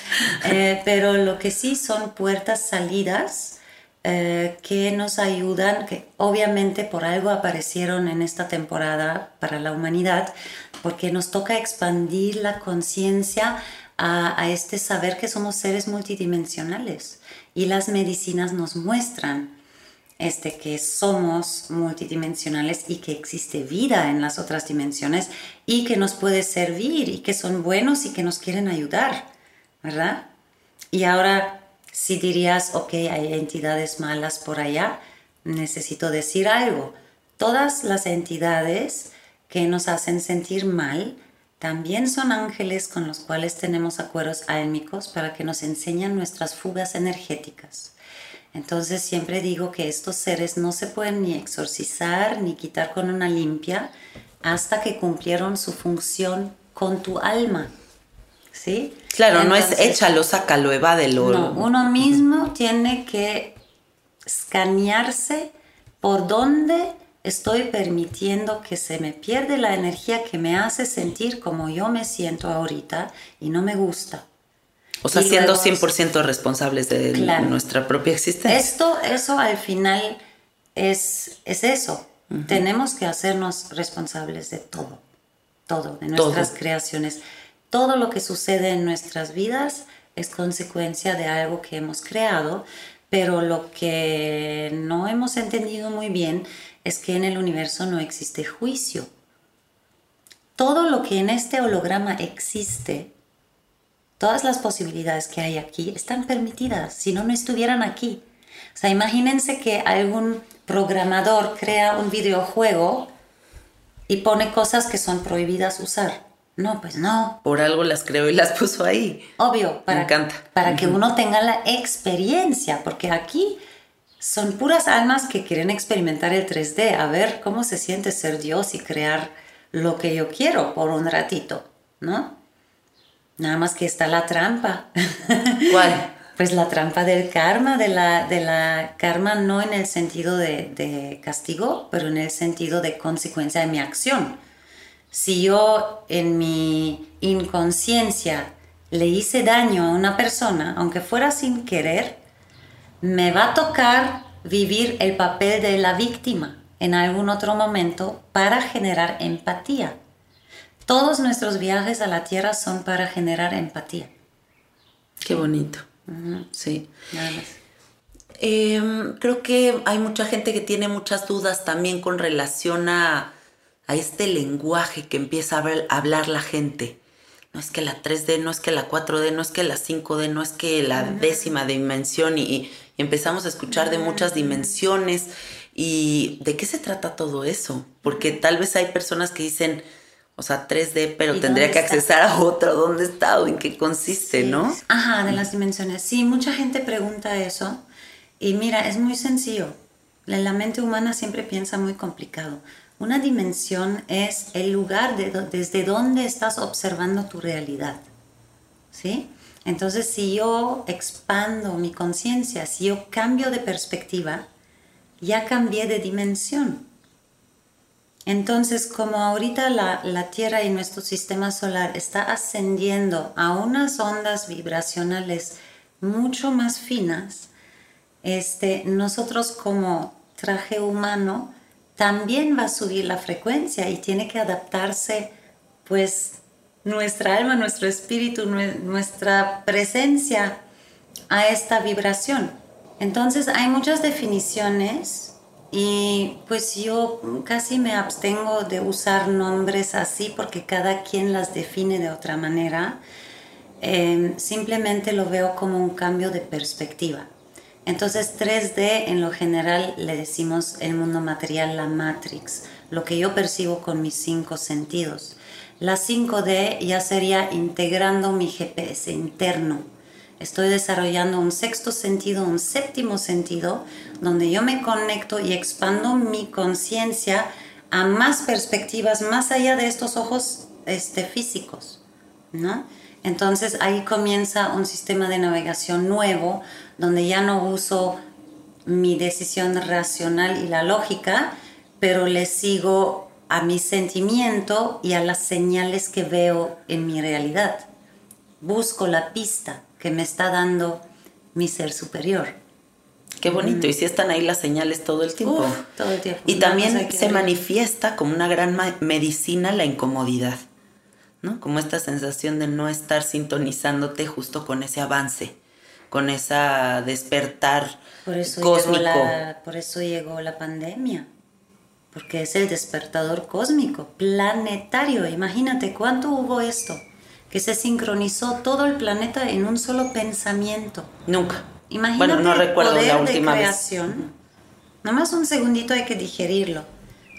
Eh, pero lo que sí son puertas salidas eh, que nos ayudan, que obviamente por algo aparecieron en esta temporada para la humanidad, porque nos toca expandir la conciencia a, a este saber que somos seres multidimensionales y las medicinas nos muestran este, que somos multidimensionales y que existe vida en las otras dimensiones y que nos puede servir y que son buenos y que nos quieren ayudar, ¿verdad? Y ahora, si dirías, ok, hay entidades malas por allá, necesito decir algo. Todas las entidades que nos hacen sentir mal también son ángeles con los cuales tenemos acuerdos álmicos para que nos enseñen nuestras fugas energéticas. Entonces siempre digo que estos seres no se pueden ni exorcizar ni quitar con una limpia hasta que cumplieron su función con tu alma. ¿Sí? Claro, no es échalo, sácalo, evádelo. No, uno mismo tiene que escanearse por dónde estoy permitiendo que se me pierde la energía que me hace sentir como yo me siento ahorita y no me gusta. O sea, siendo 100% responsables de nuestra propia existencia. Esto, eso al final es, es eso. Tenemos que hacernos responsables de todo, todo, de nuestras creaciones. Todo lo que sucede en nuestras vidas es consecuencia de algo que hemos creado, pero lo que no hemos entendido muy bien es que en el universo no existe juicio. todo lo que en este holograma existe, todas las posibilidades que hay aquí están permitidas, si no, no estuvieran aquí. O sea, imagínense que algún programador crea un videojuego y pone cosas que son prohibidas usar. No, pues no. Por algo las creó y las puso ahí. Obvio, para, Me encanta. para que uno tenga la experiencia, porque aquí son puras almas que quieren experimentar el 3D, a ver cómo se siente ser Dios y crear lo que yo quiero por un ratito, ¿no? Nada más que está la trampa. [laughs] ¿Cuál? Pues la trampa del karma, de la, de la karma no en el sentido de, de castigo, pero en el sentido de consecuencia de mi acción. Si yo en mi inconsciencia le hice daño a una persona, aunque fuera sin querer, me va a tocar vivir el papel de la víctima en algún otro momento para generar empatía. Todos nuestros viajes a la Tierra son para generar empatía. Qué bonito. Sí. Nada más. Eh, creo que hay mucha gente que tiene muchas dudas también con relación a, a este lenguaje que empieza a hablar, a hablar la gente. No es que la 3D, no es que la 4D, no es que la 5D, no es que la décima dimensión y, y empezamos a escuchar de muchas dimensiones. ¿Y de qué se trata todo eso? Porque tal vez hay personas que dicen, o sea, 3D, pero ¿Y tendría que está? accesar a otro. ¿Dónde está o en qué consiste, Sí. no? Ajá, de las dimensiones. Sí, mucha gente pregunta eso. Y mira, es muy sencillo. La la mente humana siempre piensa muy complicado. Una dimensión es el lugar de do- desde donde estás observando tu realidad. ¿Sí? Entonces, si yo expando mi conciencia, si yo cambio de perspectiva, ya cambié de dimensión. Entonces, como ahorita la, la Tierra y nuestro sistema solar está ascendiendo a unas ondas vibracionales mucho más finas, este, nosotros como traje humano también va a subir la frecuencia y tiene que adaptarse, pues, nuestra alma, nuestro espíritu, nue- nuestra presencia a esta vibración. Entonces hay muchas definiciones y pues yo casi me abstengo de usar nombres así porque cada quien las define de otra manera. Eh, simplemente lo veo como un cambio de perspectiva. Entonces 3D en lo general le decimos el mundo material, la matrix, lo que yo percibo con mis cinco sentidos. La 5D ya sería integrando mi GPS interno. Estoy desarrollando un sexto sentido, un séptimo sentido, donde yo me conecto y expando mi conciencia a más perspectivas más allá de estos ojos este, físicos. ¿no? Entonces ahí comienza un sistema de navegación nuevo donde ya no uso mi decisión racional y la lógica, pero le sigo a mi sentimiento y a las señales que veo en mi realidad. Busco la pista que me está dando mi ser superior. Qué bonito. Y si están ahí las señales todo el tiempo. Uf, todo el tiempo. Y también que se manifiesta como una gran medicina la incomodidad, ¿no? Como esta sensación de no estar sintonizándote justo con ese avance, con esa despertar Por eso, llegó cósmico. la, por eso llegó la pandemia, porque es el despertador cósmico, planetario. Imagínate cuánto hubo esto, que se sincronizó todo el planeta en un solo pensamiento. Nunca. Imagínate bueno, no el recuerdo poder la última de vez. creación. Nomás un segundito hay que digerirlo.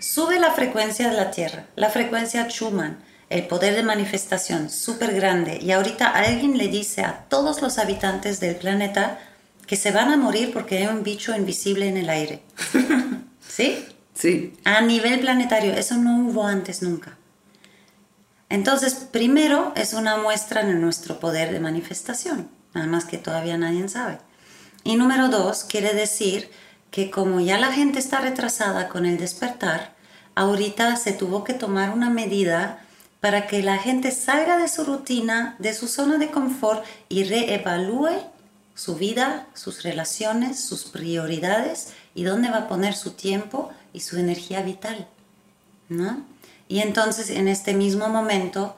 Sube la frecuencia de la Tierra, la frecuencia Schumann, el poder de manifestación súper grande. Y ahorita alguien le dice a todos los habitantes del planeta que se van a morir porque hay un bicho invisible en el aire. [laughs] ¿Sí? Sí. A nivel planetario, eso no hubo antes nunca. Entonces, primero es una muestra de nuestro poder de manifestación, nada más que todavía nadie sabe. Y número dos, quiere decir que como ya la gente está retrasada con el despertar, ahorita se tuvo que tomar una medida para que la gente salga de su rutina, de su zona de confort y reevalúe su vida, sus relaciones, sus prioridades y dónde va a poner su tiempo y su energía vital. ¿no? Y entonces en este mismo momento,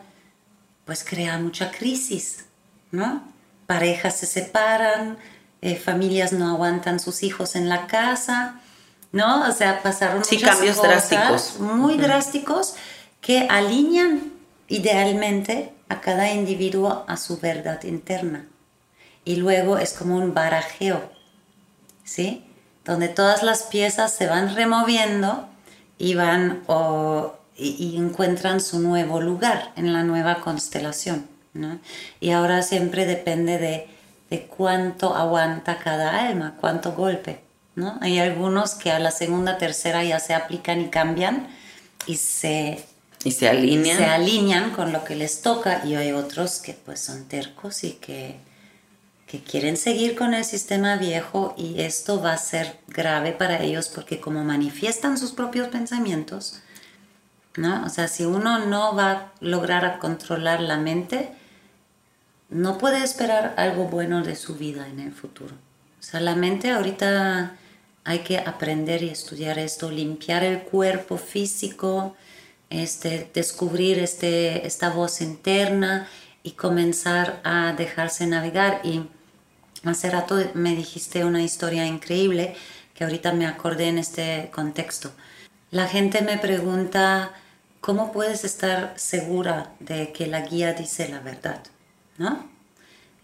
pues crea mucha crisis, ¿no? Parejas se separan, eh, familias no aguantan sus hijos en la casa, ¿no? O sea, pasaron Sí, muchas cambios cosas drásticos. muy drásticos que alinean idealmente a cada individuo a su verdad interna. Y luego es como un barajeo, ¿sí? Donde todas las piezas se van removiendo y van y, encuentran su nuevo lugar en la nueva constelación. Y ahora siempre depende de, de cuánto aguanta cada alma, cuánto golpe. ¿no? Hay algunos que a la segunda, tercera ya se aplican y cambian y se, y se alinean. Se alinean con lo que les toca y hay otros que pues son tercos y que, que quieren seguir con el sistema viejo y esto va a ser grave para ellos porque como manifiestan sus propios pensamientos, ¿no? O sea, si uno no va a lograr controlar la mente, no puede esperar algo bueno de su vida en el futuro. O sea, la mente ahorita hay que aprender y estudiar esto, limpiar el cuerpo físico, este, descubrir este, esta voz interna y comenzar a dejarse navegar. Y hace rato me dijiste una historia increíble que ahorita me acordé en este contexto. La gente me pregunta, ¿cómo puedes estar segura de que la guía dice la verdad? ¿No?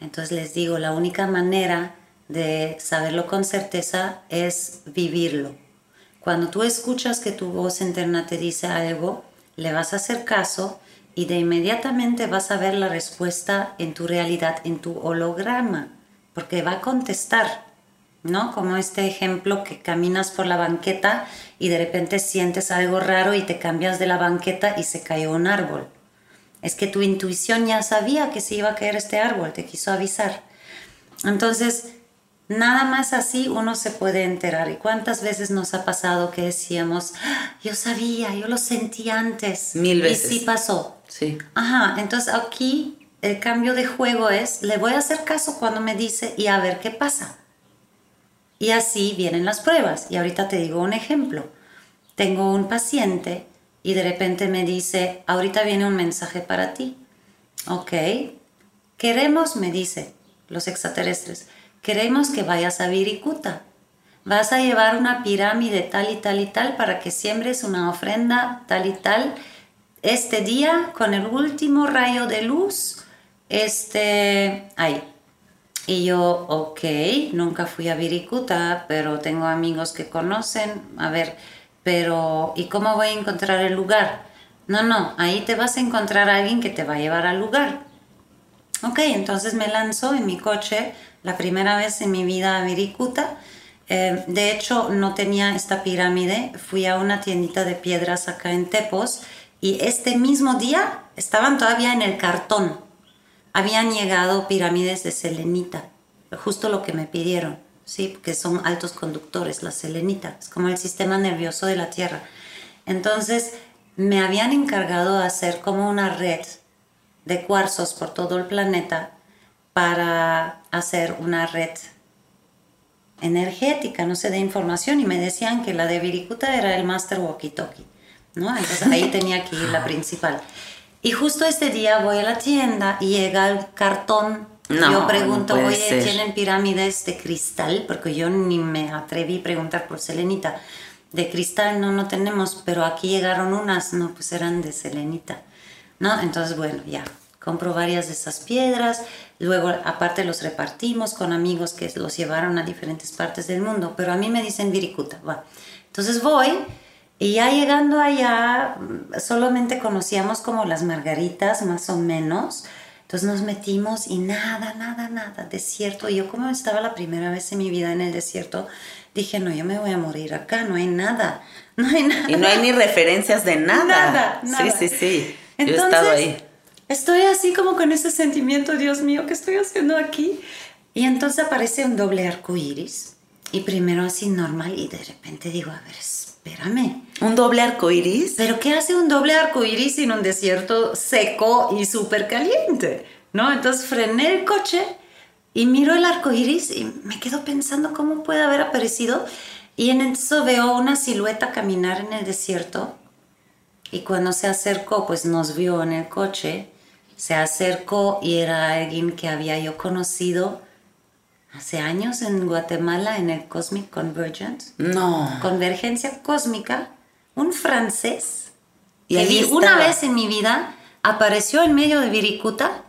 Entonces les digo, la única manera de saberlo con certeza es vivirlo. Cuando tú escuchas que tu voz interna te dice algo, le vas a hacer caso y de inmediatamente vas a ver la respuesta en tu realidad, en tu holograma, porque va a contestar, ¿no? Como este ejemplo que caminas por la banqueta y de repente sientes algo raro y te cambias de la banqueta y se cayó un árbol. Es que tu intuición ya sabía que se iba a caer este árbol, te quiso avisar. Entonces, Nada más así uno se puede enterar. ¿Y cuántas veces nos ha pasado que decíamos, ah, yo sabía, yo lo sentí antes? Mil veces. Y sí pasó. Sí. Ajá, entonces aquí el cambio de juego es, le voy a hacer caso cuando me dice y a ver qué pasa. Y así vienen las pruebas. Y ahorita te digo un ejemplo. Tengo un paciente y de repente me dice, ahorita viene un mensaje para ti. Ok. Queremos, me dice, los extraterrestres queremos que vayas a Virikuta. Vas a llevar una pirámide tal y tal y tal para que siembres una ofrenda tal y tal este día con el último rayo de luz. Este, ahí. Y yo, ok, nunca fui a Virikuta, pero tengo amigos que conocen. A ver, pero ¿y cómo voy a encontrar el lugar? No, no, ahí te vas a encontrar a alguien que te va a llevar al lugar. Ok, entonces me lanzo en mi coche la primera vez en mi vida a Virikuta. Eh, de hecho, no tenía esta pirámide. Fui a una tiendita de piedras acá en Tepos y este mismo día estaban todavía en el cartón. Habían llegado pirámides de selenita, justo lo que me pidieron, ¿sí? Porque son altos conductores, la selenita, es como el sistema nervioso de la Tierra. Entonces, me habían encargado de hacer como una red de cuarzos por todo el planeta para hacer una red energética, no sé, de información y me decían que la de Virikuta era el Master Walkie Talkie, ¿no? Entonces ahí tenía que ir la principal. Y justo este día voy a la tienda y llega el cartón. yo pregunto, oye, ¿tienen pirámides de cristal? Porque yo ni me atreví a preguntar por selenita. De cristal no, no tenemos, pero aquí llegaron unas, no, pues eran de selenita. ¿No? Entonces, bueno, ya, compro varias de esas piedras, luego aparte los repartimos con amigos que los llevaron a diferentes partes del mundo, pero a mí me dicen Virikuta. Entonces voy y ya llegando allá solamente conocíamos como las margaritas más o menos. Entonces nos metimos y nada, nada, nada, desierto. Yo como estaba la primera vez en mi vida en el desierto, dije, no, yo me voy a morir acá, no hay nada, [laughs] no hay nada. Y no hay ni referencias de nada. Nada, nada. Sí, sí, sí. yo he estado ahí estoy así como con ese sentimiento, Dios mío, ¿qué estoy haciendo aquí? Y entonces aparece un doble arco iris. Y primero así normal y de repente digo, a ver, espérame. ¿Un doble arco iris? ¿Pero qué hace un doble arco iris en un desierto seco y súper caliente? ¿No? Entonces frené el coche y miro el arco iris y me quedo pensando cómo puede haber aparecido. Y en eso veo una silueta caminar en el desierto. Y cuando se acercó, pues nos vio en el coche se acercó y era alguien que había yo conocido hace años en Guatemala en el Cosmic Convergence. No. Convergencia cósmica, un francés que vi una vez en mi vida apareció en medio de Viricuta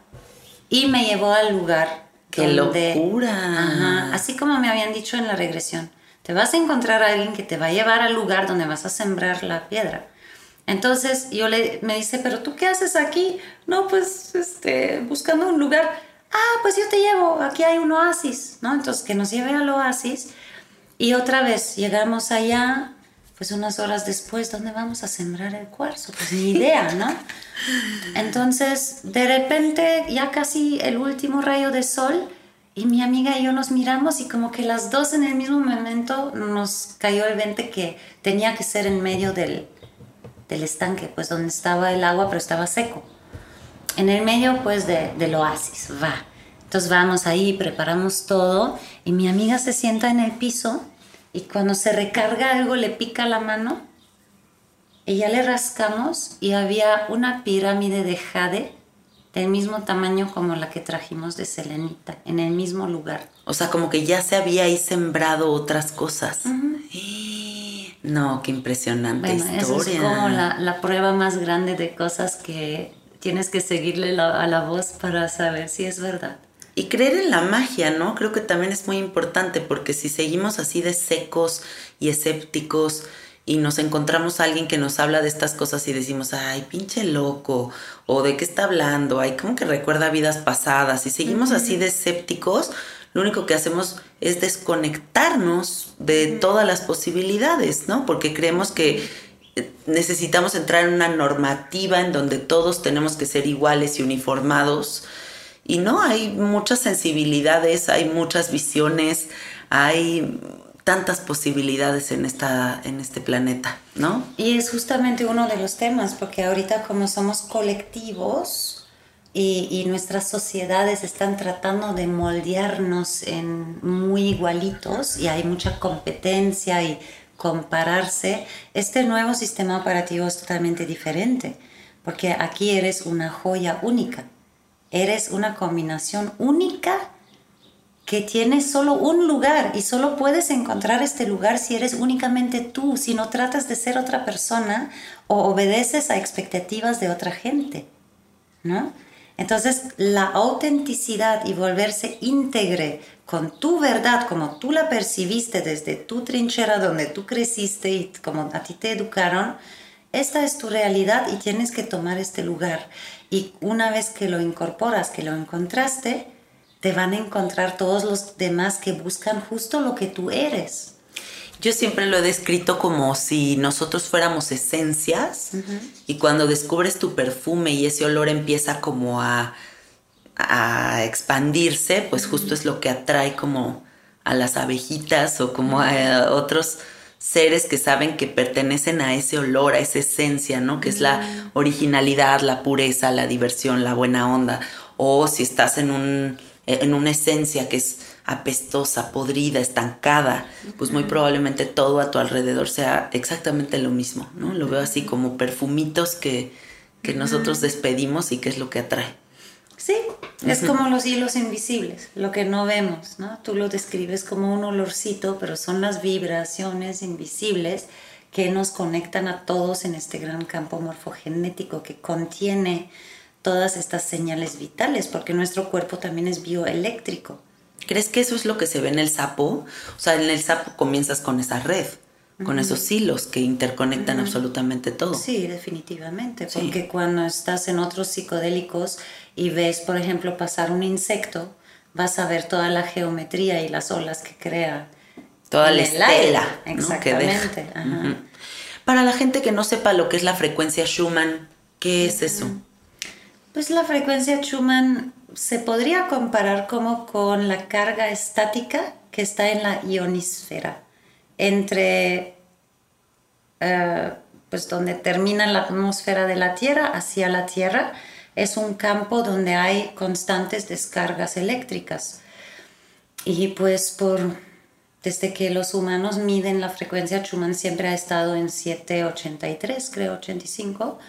y me llevó al lugar. ¡Qué locura! así como me habían dicho en la regresión. Te vas a encontrar a alguien que te va a llevar al lugar donde vas a sembrar la piedra. Entonces yo le, me dice, pero tú qué haces aquí? No, pues este, buscando un lugar. Ah, pues yo te llevo, aquí hay un oasis, ¿no? Entonces que nos lleve al oasis y otra vez llegamos allá, pues unas horas después, ¿dónde vamos a sembrar el cuarzo? Pues ni idea, ¿no? Entonces, de repente, ya casi el último rayo de sol, y mi amiga y yo nos miramos y como que las dos en el mismo momento nos cayó el 20 que tenía que ser en medio del, del estanque, pues donde estaba el agua, pero estaba seco. En el medio, pues, de, del oasis, va. Entonces vamos ahí, preparamos todo y mi amiga se sienta en el piso y cuando se recarga algo le pica la mano y ya le rascamos y había una pirámide de jade del mismo tamaño como la que trajimos de Selenita, en el mismo lugar. O sea, como que ya se había ahí sembrado otras cosas. No, qué impresionante historia. Eso es como la, prueba más grande de cosas que tienes que seguirle a la voz para saber si es verdad. Y creer en la magia, ¿no? Creo que también es muy importante porque si seguimos así de secos y escépticos y nos encontramos a alguien que nos habla de estas cosas y decimos, ay, pinche loco, o de qué está hablando, ay, como que recuerda vidas pasadas, y seguimos así de escépticos, lo único que hacemos es desconectarnos de todas las posibilidades, ¿no? Porque creemos que necesitamos entrar en una normativa en donde todos tenemos que ser iguales y uniformados. Y no, hay muchas sensibilidades, hay muchas visiones, hay tantas posibilidades en, esta, en este planeta, ¿no? Y es justamente uno de los temas, porque ahorita como somos colectivos, y, nuestras sociedades están tratando de moldearnos en muy igualitos y hay mucha competencia y compararse, este nuevo sistema operativo es totalmente diferente, porque aquí eres una joya única, eres una combinación única que tiene solo un lugar y solo puedes encontrar este lugar si eres únicamente tú, si no tratas de ser otra persona o obedeces a expectativas de otra gente, ¿no? Entonces, la autenticidad y volverse íntegre con tu verdad, como tú la percibiste desde tu trinchera donde tú creciste y como a ti te educaron, esta es tu realidad y tienes que tomar este lugar. Y una vez que lo incorporas, que lo encontraste, te van a encontrar todos los demás que buscan justo lo que tú eres. Yo siempre lo he descrito como si nosotros fuéramos esencias y cuando descubres tu perfume y ese olor empieza como a, a expandirse, pues justo es lo que atrae como a las abejitas o como a otros seres que saben que pertenecen a ese olor, a esa esencia, ¿no? Que es la originalidad, la pureza, la diversión, la buena onda. O si estás en, un, en una esencia que es apestosa, podrida, estancada, pues muy probablemente todo a tu alrededor sea exactamente lo mismo, ¿no? Lo veo así como perfumitos que, que nosotros despedimos y que es lo que atrae. Sí, es como los hilos invisibles, lo que no vemos, ¿no? Tú lo describes como un olorcito, pero son las vibraciones invisibles que nos conectan a todos en este gran campo morfogenético que contiene todas estas señales vitales, porque nuestro cuerpo también es bioeléctrico. ¿Crees que eso es lo que se ve en el sapo? O sea, en el sapo comienzas con esa red, con esos hilos que interconectan absolutamente todo. Sí, definitivamente, porque cuando estás en otros psicodélicos y ves, por ejemplo, pasar un insecto, vas a ver toda la geometría y las olas que crea. Toda la estela. Exactamente. Para la gente que no sepa lo que es la frecuencia Schumann, ¿qué es eso? Pues la frecuencia Schumann se podría comparar como con la carga estática que está en la ionisfera, entre eh, pues donde termina la atmósfera de la Tierra hacia la Tierra, es un campo donde hay constantes descargas eléctricas. Y pues por desde que los humanos miden la frecuencia Schumann siempre ha estado en 783, creo 85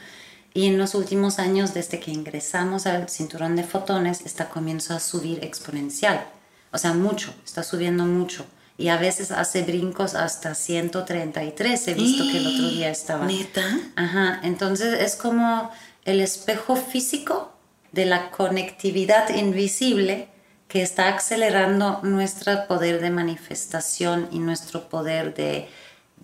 y en los últimos años, desde que ingresamos al cinturón de fotones, está comienzo a subir exponencial. O sea, mucho, está subiendo mucho. Y a veces hace brincos hasta 133. He visto que el otro día estaba. ¿Neta? Ajá. Entonces es como el espejo físico de la conectividad invisible que está acelerando nuestro poder de manifestación y nuestro poder de,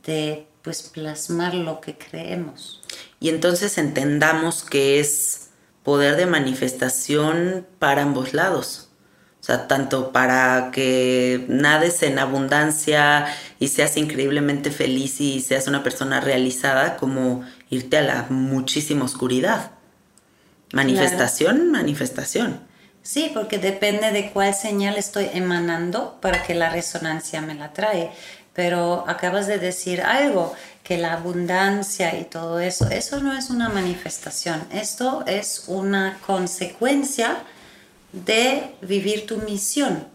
de pues plasmar lo que creemos. Y entonces entendamos que es poder de manifestación para ambos lados. O sea, tanto para que nades en abundancia y seas increíblemente feliz y seas una persona realizada, como irte a la muchísima oscuridad. Manifestación, manifestación. Sí, porque depende de cuál señal estoy emanando para que la resonancia me la trae. Pero acabas de decir algo, que la abundancia y todo eso, eso no es una manifestación, esto es una consecuencia de vivir tu misión.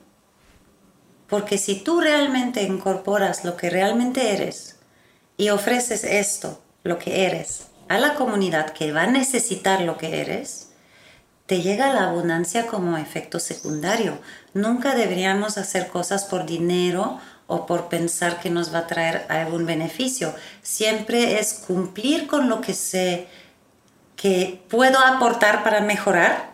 Porque si tú realmente incorporas lo que realmente eres y ofreces esto, lo que eres, a la comunidad que va a necesitar lo que eres, te llega la abundancia como efecto secundario. Nunca deberíamos hacer cosas por dinero o por pensar que nos va a traer algún beneficio. Siempre es cumplir con lo que sé que puedo aportar para mejorar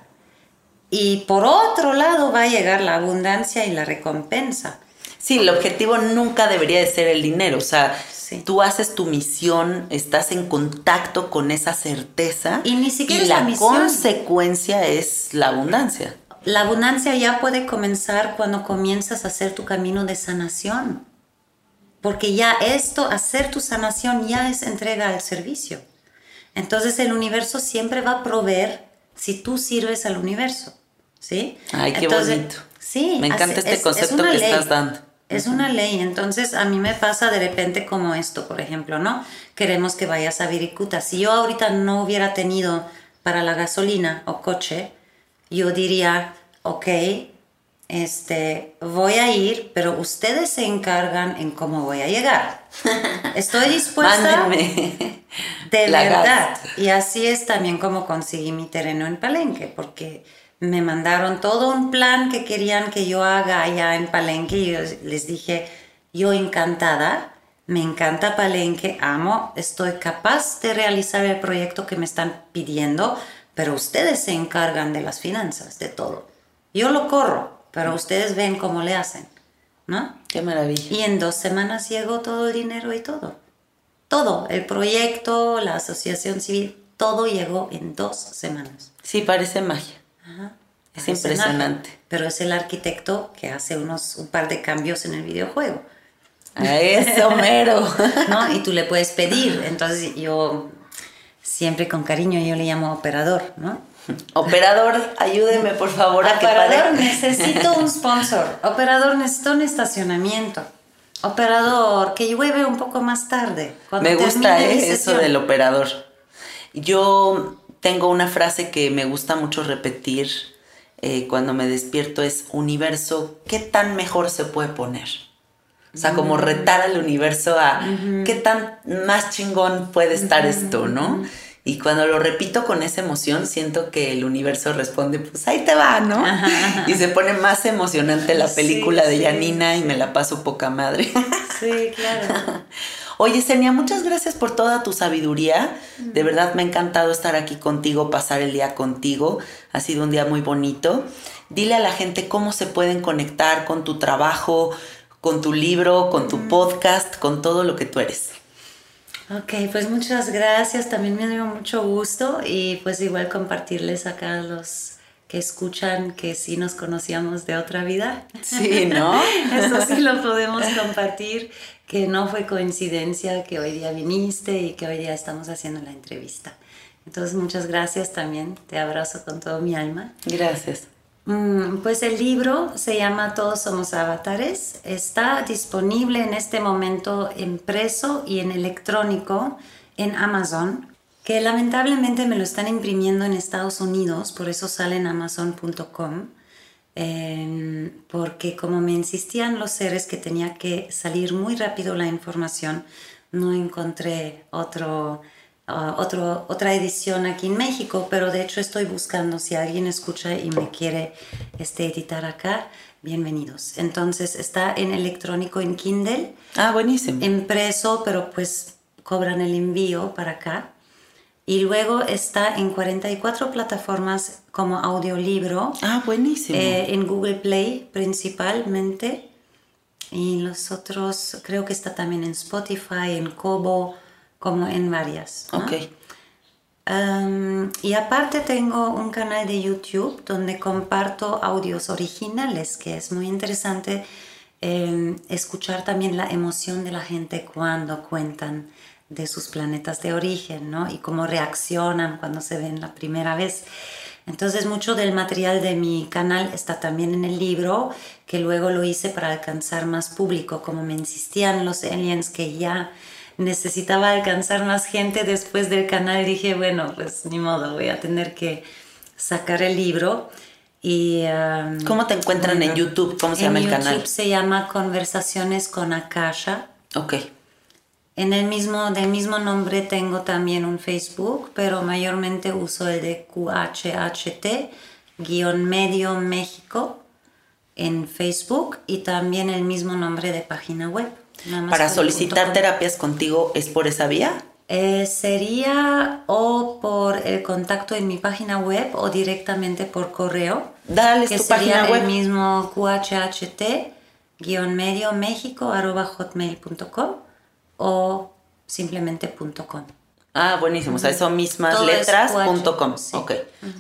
y por otro lado va a llegar la abundancia y la recompensa. Sí, el objetivo nunca debería de ser el dinero, o sea, tú haces tu misión, estás en contacto con esa certeza y ni siquiera la, consecuencia es la abundancia. La abundancia ya puede comenzar cuando comienzas a hacer tu camino de sanación, porque ya esto, hacer tu sanación ya es entrega al servicio. Entonces el universo siempre va a proveer si tú sirves al universo, ¿sí? Ay, qué bonito. Sí, me encanta este concepto que estás dando. Es una ley, entonces a mí me pasa de repente como esto, por ejemplo, ¿no? Queremos que vayas a Viricuta. Si yo ahorita no hubiera tenido para la gasolina o coche, yo diría, ok, este, voy a ir, pero ustedes se encargan en cómo voy a llegar. [laughs] Estoy dispuesta de verdad. Y así es también como conseguí mi terreno en Palenque, porque me mandaron todo un plan que querían que yo haga allá en Palenque y yo les dije, yo encantada, me encanta Palenque, amo, estoy capaz de realizar el proyecto que me están pidiendo, pero ustedes se encargan de las finanzas, de todo. Yo lo corro, pero ustedes ven cómo le hacen, ¿no? Qué maravilla. Y en dos semanas llegó todo el dinero y todo. Todo, el proyecto, la asociación civil, todo llegó en dos semanas. Sí, parece magia. Es impresionante. pero es el arquitecto que hace unos un par de cambios en el videojuego. A eso, mero. [laughs] ¿No? Y tú le puedes pedir. Entonces yo siempre con cariño yo le llamo operador, ¿no? Operador, ayúdeme por favor a Operador, necesito un sponsor. Operador, necesito un estacionamiento. Operador, que llueve un poco más tarde. Me gusta ¿eh? eso del operador. Yo tengo una frase que me gusta mucho repetir eh, cuando me despierto es universo, ¿qué tan mejor se puede poner? O sea, como retar al universo a qué tan más chingón puede estar esto, ¿no? Y cuando lo repito con esa emoción, siento que el universo responde, pues ahí te va, ¿no? Y se pone más emocionante la película de Janina y me la paso poca madre. Sí, claro. [laughs] Oye, Senia, muchas gracias por toda tu sabiduría. De verdad me ha encantado estar aquí contigo, pasar el día contigo. Ha sido un día muy bonito. Dile a la gente cómo se pueden conectar con tu trabajo, con tu libro, con tu podcast, con todo lo que tú eres. Ok, pues muchas gracias. También me dio mucho gusto y pues igual compartirles acá a los que escuchan que sí nos conocíamos de otra vida. Sí, ¿no? [laughs] Eso sí lo podemos compartir que no fue coincidencia que hoy día viniste y que hoy día estamos haciendo la entrevista. Entonces, muchas gracias también, te abrazo con todo mi alma. Gracias. Mm, pues el libro se llama Todos somos avatares, está disponible en este momento impreso y en electrónico en Amazon, que lamentablemente me lo están imprimiendo en Estados Unidos, por eso sale en amazon.com Em, porque como me insistían los seres que tenía que salir muy rápido la información, no encontré otro, ah, otro, otra edición aquí en México, pero de hecho estoy buscando si alguien escucha y me quiere este, editar acá, bienvenidos. Entonces está en electrónico en Kindle. Ah, buenísimo. Impreso, pero pues cobran el envío para acá. Y luego está en 44 plataformas como audiolibro. Ah, buenísimo. Eh, en Google Play principalmente. Y los otros, creo que está también en Spotify, en Kobo, como en varias. ¿no? ok. Um, y aparte tengo un canal de YouTube donde comparto audios originales, que es muy interesante eh, escuchar también la emoción de la gente cuando cuentan de sus planetas de origen, ¿no? Y cómo reaccionan cuando se ven la primera vez. Entonces mucho del material de mi canal está también en el libro, que luego lo hice para alcanzar más público, como me insistían los aliens que ya necesitaba alcanzar más gente después del canal. Dije, bueno, pues ni modo, voy a tener que sacar el libro. Y, um, ¿Cómo te encuentran en YouTube? ¿Cómo se llama el YouTube canal? se llama Conversaciones con Akasha. Ok. En el mismo, del mismo nombre tengo también un Facebook, pero mayormente uso el de QHHT, guion medio México, en Facebook y también el mismo nombre de página web. Para solicitar terapias contigo, ¿es por esa vía? Eh, sería o por el contacto en mi página web o directamente por correo. Dales que tu sería página web. el mismo QHHT guion medio México hotmail.com o simplemente punto .com. Ah, buenísimo. O sea, son mismas Todo es letras QH, punto com. sí. Ok.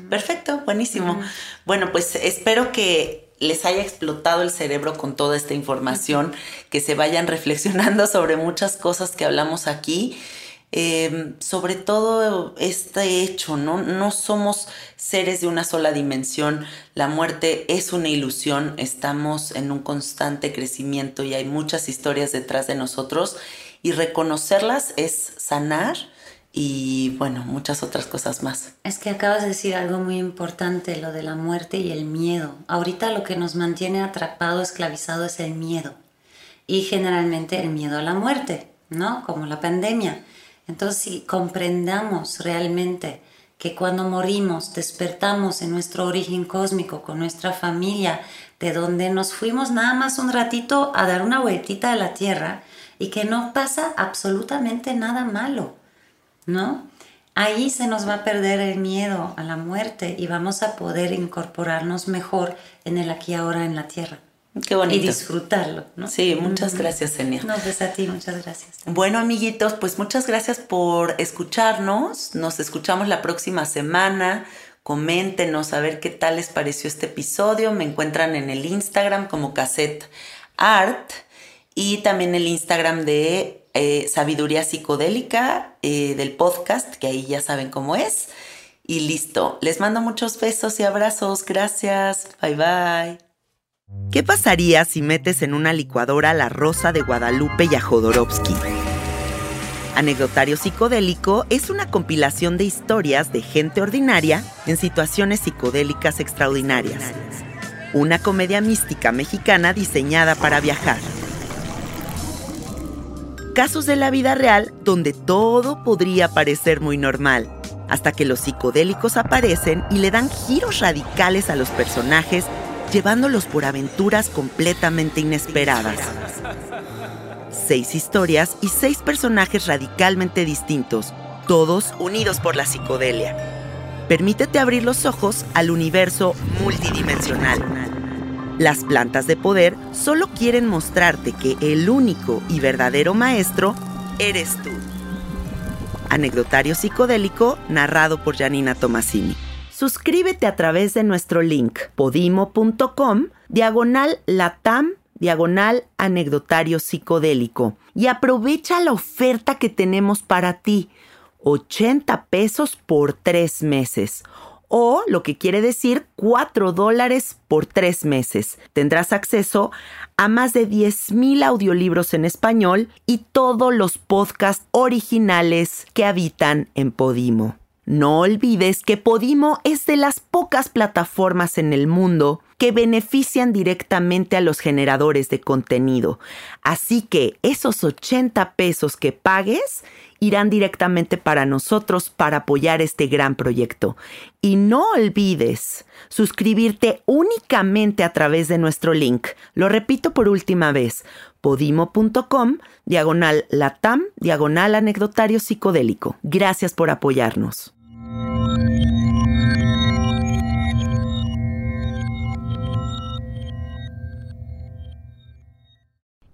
Perfecto, buenísimo. Bueno, pues espero que les haya explotado el cerebro con toda esta información, que se vayan [laughs] reflexionando sobre muchas cosas que hablamos aquí. Eh, sobre todo este hecho, ¿no? No somos seres de una sola dimensión, la muerte es una ilusión, estamos en un constante crecimiento y hay muchas historias detrás de nosotros y reconocerlas es sanar y bueno, muchas otras cosas más. Es que acabas de decir algo muy importante, lo de la muerte y el miedo. Ahorita lo que nos mantiene atrapado, esclavizado es el miedo. Y generalmente el miedo a la muerte, ¿no? Como la pandemia. Entonces, si comprendamos realmente que cuando morimos despertamos en nuestro origen cósmico con nuestra familia, de donde nos fuimos nada más un ratito a dar una vueltita a la tierra y que no pasa absolutamente nada malo. ¿No? Ahí se nos va a perder el miedo a la muerte y vamos a poder incorporarnos mejor en el aquí y ahora en la tierra. Qué bonito. Y disfrutarlo, ¿no? Sí, muchas gracias, Enia. No, pues a ti, muchas gracias. Bueno, amiguitos, pues muchas gracias por escucharnos. Nos escuchamos la próxima semana. Coméntenos a ver qué tal les pareció este episodio. Me encuentran en el Instagram como Cassette Art y también el Instagram de eh, Sabiduría Psicodélica eh, del podcast, que ahí ya saben cómo es. Y listo. Les mando muchos besos y abrazos. Gracias. Bye bye. ¿Qué pasaría si metes en una licuadora la Rosa de Guadalupe y a Jodorowsky? Anecdotario Psicodélico es una compilación de historias de gente ordinaria en situaciones psicodélicas extraordinarias. Una comedia mística mexicana diseñada para viajar. Casos de la vida real donde todo podría parecer muy normal, hasta que los psicodélicos aparecen y le dan giros radicales a los personajes llevándolos por aventuras completamente inesperadas. Seis historias y seis personajes radicalmente distintos, todos unidos por la psicodelia. Permítete abrir los ojos al universo multidimensional. Las plantas de poder solo quieren mostrarte que el único y verdadero maestro eres tú. Anecdotario psicodélico narrado por Janina Tomasini. Suscríbete a través de nuestro link podimo.com diagonal latam diagonal anecdotario psicodélico y aprovecha la oferta que tenemos para ti. 80 pesos por tres meses o lo que quiere decir 4 dólares por tres meses. Tendrás acceso a más de 10.000 audiolibros en español y todos los podcasts originales que habitan en Podimo. No olvides que Podimo es de las pocas plataformas en el mundo que benefician directamente a los generadores de contenido. Así que esos 80 pesos que pagues irán directamente para nosotros para apoyar este gran proyecto. Y no olvides suscribirte únicamente a través de nuestro link. Lo repito por última vez, podimo.com, diagonal latam, diagonal anecdotario psicodélico. Gracias por apoyarnos.